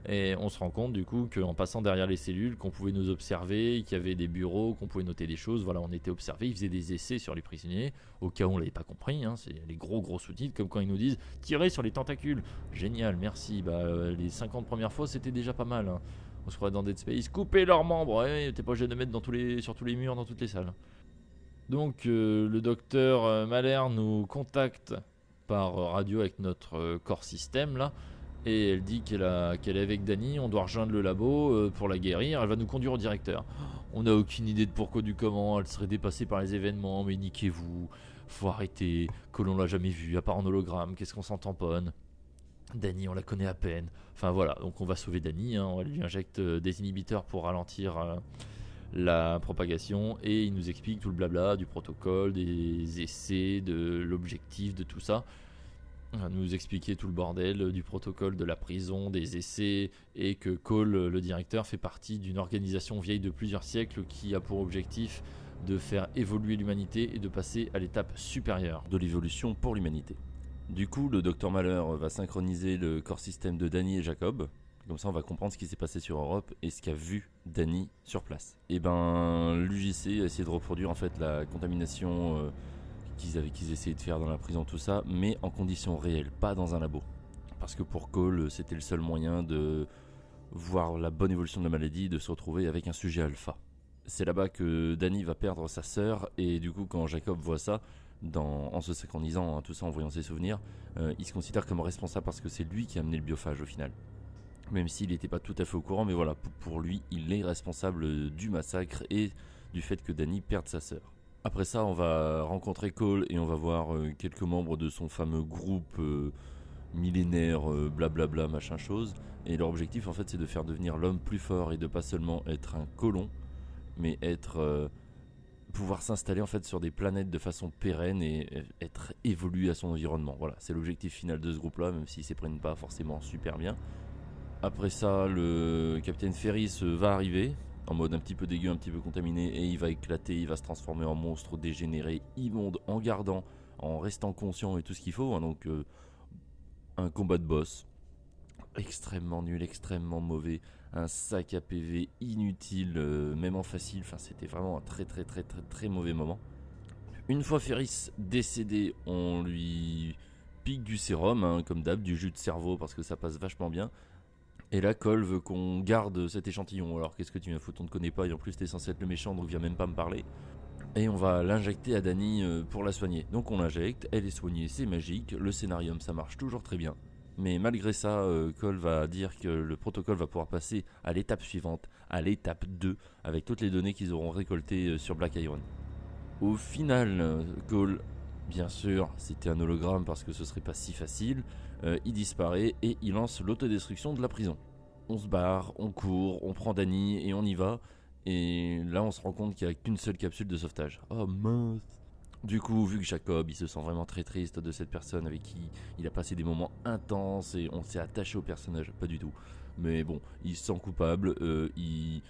Et on se rend compte du coup qu'en passant derrière les cellules, qu'on pouvait nous observer, qu'il y avait des bureaux, qu'on pouvait noter des choses. Voilà, on était observés. Ils faisaient des essais sur les prisonniers. Au cas où on l'avait pas compris, hein, c'est les gros gros sous-titres, comme quand ils nous disent tirer sur les tentacules. Génial, merci. Bah, euh, les 50 premières fois, c'était déjà pas mal. hein. On se croit dans Dead Space. Couper leurs membres. T'es pas obligé de mettre dans tous les, sur tous les murs, dans toutes les salles. Donc euh, le docteur euh, Mahler nous contacte par radio avec notre euh, corps système là. Et elle dit qu'elle est avec Danny, on doit rejoindre le labo pour la guérir, elle va nous conduire au directeur. On n'a aucune idée de pourquoi du comment, elle serait dépassée par les événements, mais niquez-vous, faut arrêter, que l'on l'a jamais vu, à part en hologramme, qu'est-ce qu'on s'en tamponne Danny, on la connaît à peine. Enfin voilà, donc on va sauver Danny, hein, on lui injecte euh, des inhibiteurs pour ralentir euh, la propagation et il nous explique tout le blabla du protocole, des essais, de l'objectif, de tout ça. Il nous expliquer tout le bordel euh, du protocole de la prison, des essais et que Cole, le directeur, fait partie d'une organisation vieille de plusieurs siècles qui a pour objectif de faire évoluer l'humanité et de passer à l'étape supérieure. de l'évolution pour l'humanité. Du coup, le docteur Malheur va synchroniser le corps système de Danny et Jacob. Comme ça, on va comprendre ce qui s'est passé sur Europe et ce qu'a vu Danny sur place. Et ben, l'UJC a essayé de reproduire en fait la contamination euh, qu'ils avaient, qu'ils essayaient de faire dans la prison, tout ça, mais en conditions réelles, pas dans un labo. Parce que pour Cole, c'était le seul moyen de voir la bonne évolution de la maladie, de se retrouver avec un sujet alpha. C'est là-bas que Danny va perdre sa sœur et du coup, quand Jacob voit ça, en se synchronisant, hein, tout ça en voyant ses souvenirs, euh, il se considère comme responsable parce que c'est lui qui a amené le biophage au final. Même s'il n'était pas tout à fait au courant, mais voilà, pour, lui, il est responsable du massacre et du fait que Danny perde sa sœur. Après ça, on va rencontrer Cole et on va voir euh, quelques membres de son fameux groupe euh, millénaire, euh, blablabla, machin chose. Et leur objectif, en fait, c'est de faire devenir l'homme plus fort et de pas seulement être un colon, mais être euh, pouvoir s'installer en fait sur des planètes de façon pérenne et euh, être évolué à son environnement. Voilà, c'est l'objectif final de ce groupe-là, même s'ils ne prennent pas forcément super bien. Après ça, le capitaine Ferris euh, va arriver en mode un petit peu dégueu, un petit peu contaminé, et il va éclater, il va se transformer en monstre dégénéré, immonde, en gardant, en restant conscient et tout ce qu'il faut. hein. donc euh, un combat de boss. extrêmement nul, extrêmement mauvais, un sac à PV inutile, euh, même en facile. Enfin, c'était vraiment un très très très très très mauvais moment. Une fois Ferris décédé, on lui pique du sérum, hein, comme d'hab, du jus de cerveau parce que ça passe vachement bien. Et là, Cole veut qu'on garde cet échantillon. Alors, qu'est-ce que tu viens foutre On ne connaît pas et en plus, t'es censé être le méchant donc viens même pas me parler. Et on va l'injecter à Dani euh, pour la soigner. Donc, on l'injecte, elle est soignée, c'est magique. Le scénarium, ça marche toujours très bien. Mais malgré ça, euh, Cole va dire que le protocole va pouvoir passer à l'étape suivante, à l'étape 2, avec toutes les données qu'ils auront récoltées euh, sur Black Iron. Au final, Cole, bien sûr, c'était un hologramme parce que ce serait pas si facile, il disparaît et il lance l'autodestruction de la prison. On se barre, on court, on prend Danny et on y va. Et là, on se rend compte qu'il n'y a qu'une seule capsule de sauvetage. Oh mince du coup, vu que Jacob, il se sent vraiment très triste de cette personne avec qui il a passé des moments intenses et on s'est attaché au personnage, pas du tout. Mais bon, il se sent coupable, euh, il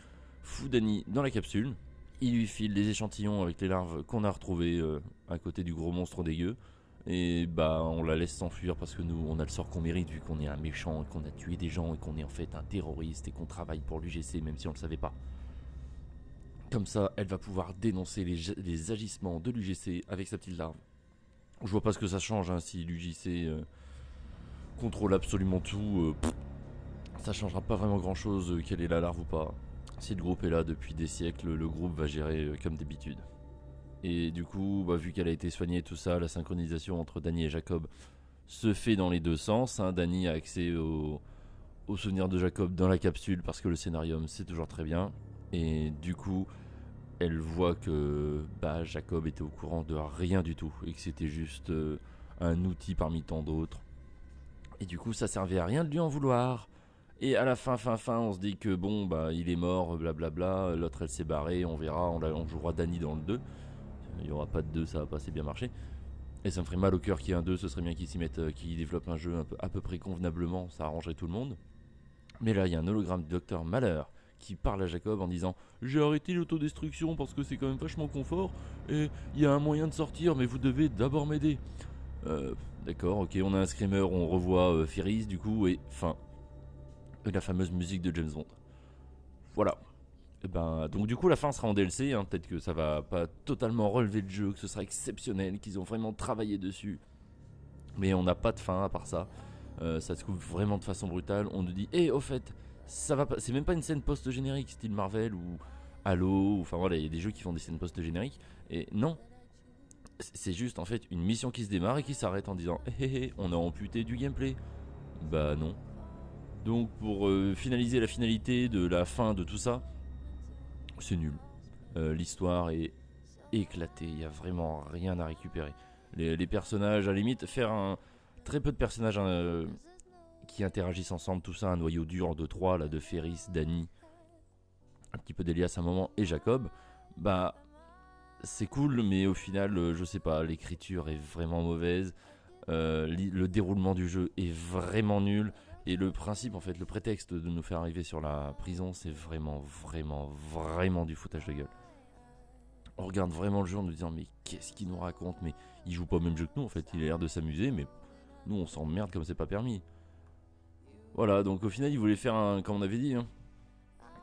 fout Danny dans la capsule, il lui file des échantillons avec les larves qu'on a retrouvées euh, à côté du gros monstre dégueu. Et bah on la laisse s'enfuir parce que nous on a le sort qu'on mérite vu qu'on est un méchant qu'on a tué des gens et qu'on est en fait un terroriste et qu'on travaille pour l'UGC même si on le savait pas. Comme ça, elle va pouvoir dénoncer les, agissements de l'UGC avec sa petite larve. Je vois pas ce que ça change hein, si l'UGC euh, contrôle absolument tout. Euh, ça changera pas vraiment grand chose euh, quelle est la larve ou pas. Si le groupe est là depuis des siècles, le groupe va gérer comme d'habitude. Et du coup, bah, vu qu'elle a été soignée tout ça, la synchronisation entre Danny et Jacob se fait dans les deux sens. Hein. A accès au, au souvenir de Jacob dans la capsule parce que le scénarium c'est toujours très bien. Et du coup, elle voit que bah, Jacob était au courant de rien du tout et que c'était juste euh, un outil parmi tant d'autres. Et du coup, ça servait à rien de lui en vouloir. Et à la fin, fin, fin, on se dit que bon, bah, il est mort, blablabla. L'autre, elle s'est barrée, on verra, on, jouera Danny dans le 2. Il n'y aura pas de 2, ça va pas assez bien marcher. Et ça me ferait mal au cœur qu'il y ait un 2, ce serait bien qu'il s'y euh, un jeu à peu près convenablement, ça arrangerait tout le monde. Mais là, il y a un hologramme du docteur Malheur qui parle à Jacob en disant J'ai arrêté l'autodestruction parce que c'est quand même vachement confort et il y a un moyen de sortir, mais vous devez d'abord m'aider. Euh, D'accord, ok, on a un screamer, on revoit euh, du coup, et fin. la fameuse musique de James Bond. Voilà. Et eh ben, donc du coup la fin sera en DLC, hein. peut-être que ça va pas totalement relever le jeu, que ce sera exceptionnel, qu'ils ont vraiment travaillé dessus. Mais on n'a pas de fin à part ça. Euh, ça se coupe vraiment de façon brutale. On nous dit, hé, au fait, ça va pas. C'est même pas une scène post-générique style Marvel ou Halo. Enfin voilà, il y a des jeux qui font des scènes post-génériques. Et non, c'est juste en fait une mission qui se démarre et qui s'arrête en disant hé hé hé, on a amputé du gameplay. Bah non. Donc pour euh, finaliser la finalité de la fin de tout ça, c'est nul. Euh, l'histoire est éclatée, il y a vraiment rien à récupérer. Les, personnages, à la limite, faire un très peu de personnages qui interagissent ensemble, tout ça, un noyau dur de trois, là, de Ferris, Danny, un petit peu d'Elias à un moment, et Jacob, bah, c'est cool, mais au final, euh, je sais pas, l'écriture est vraiment mauvaise, euh, le déroulement du jeu est vraiment nul, et le principe, en fait, le prétexte de nous faire arriver sur la prison, c'est vraiment, vraiment, vraiment du foutage de gueule. On regarde vraiment le jeu en nous disant, mais qu'est-ce qu'il nous raconte? Mais il joue pas au même jeu que nous, en fait, il a l'air de s'amuser, mais nous, on s'emmerde comme c'est pas permis. Voilà, donc au final, il voulait faire un, comme on avait dit, hein,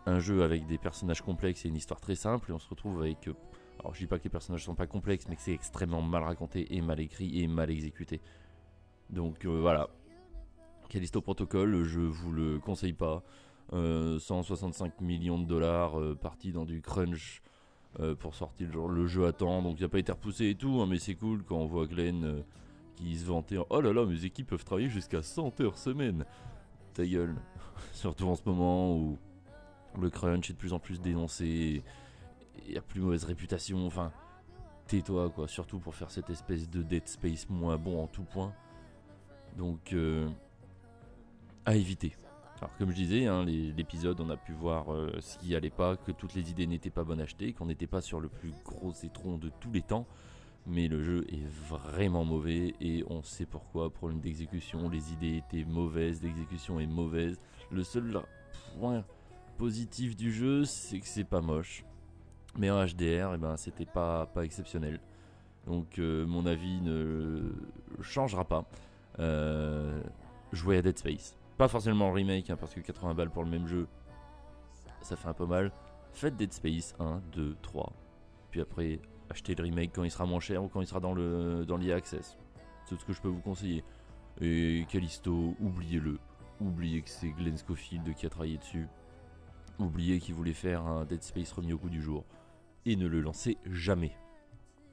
un jeu avec des personnages complexes et une histoire très simple, et on se retrouve avec. Euh, alors, je dis pas que les personnages sont pas complexes, mais que c'est extrêmement mal raconté et mal écrit et mal exécuté. Donc euh, voilà. Callisto Protocol, je vous le conseille pas. 165 euh, millions de dollars partis dans du crunch pour sortir le, le jeu à temps, donc il n'a pas été repoussé et tout, hein, mais c'est cool quand on voit Glenn qui se vantait Oh là là, mes équipes peuvent travailler jusqu'à 100 heures semaine ta gueule. Surtout en ce moment où le crunch est de plus en plus dénoncé, il y a plus mauvaise réputation, enfin, tais-toi quoi, surtout pour faire cette espèce de Dead Space moins bon en tout point. Donc, euh, à éviter. Alors comme je disais, hein, l'épisode, on a pu voir euh, ce qui allait pas, que toutes les idées n'étaient pas bonnes à acheter, qu'on n'était pas sur le plus gros étron de tous les temps mais le jeu est vraiment mauvais et on sait pourquoi. Problème d'exécution, les idées étaient mauvaises, l'exécution est mauvaise. Le seul point positif du jeu, c'est que c'est pas moche. Mais en HDR, eh ben, c'était pas, pas exceptionnel. Donc euh, mon avis ne changera pas. Euh, jouez à Dead Space. pas forcément le remake, hein, parce que 80 balles pour le même jeu, ça fait un peu mal. Faites Dead Space 1, 2, 3. Puis après, achetez le remake quand il sera moins cher ou quand il sera dans le dans l'EA Access. C'est ce que je peux vous conseiller. Et Callisto, oubliez-le. Oubliez que c'est Glenn Schofield qui a travaillé dessus. Oubliez qu'il voulait faire un Dead Space remis au goût du jour. Et ne le lancez jamais.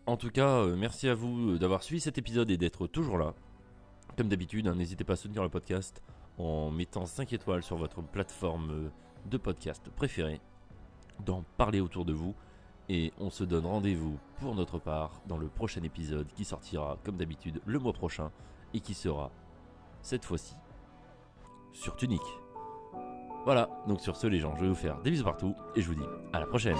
En tout cas, euh, merci à vous euh, d'avoir suivi cet épisode et d'être toujours là. Comme d'habitude, hein, n'hésitez pas à soutenir le podcast en mettant 5 étoiles sur votre plateforme euh, de podcast préférée, d'en parler autour de vous. Et on se donne rendez-vous pour notre part dans le prochain épisode qui sortira comme d'habitude le mois prochain et qui sera cette fois-ci sur Tunique. Voilà, donc sur ce les gens, je vais vous faire des bisous partout et je vous dis à la prochaine.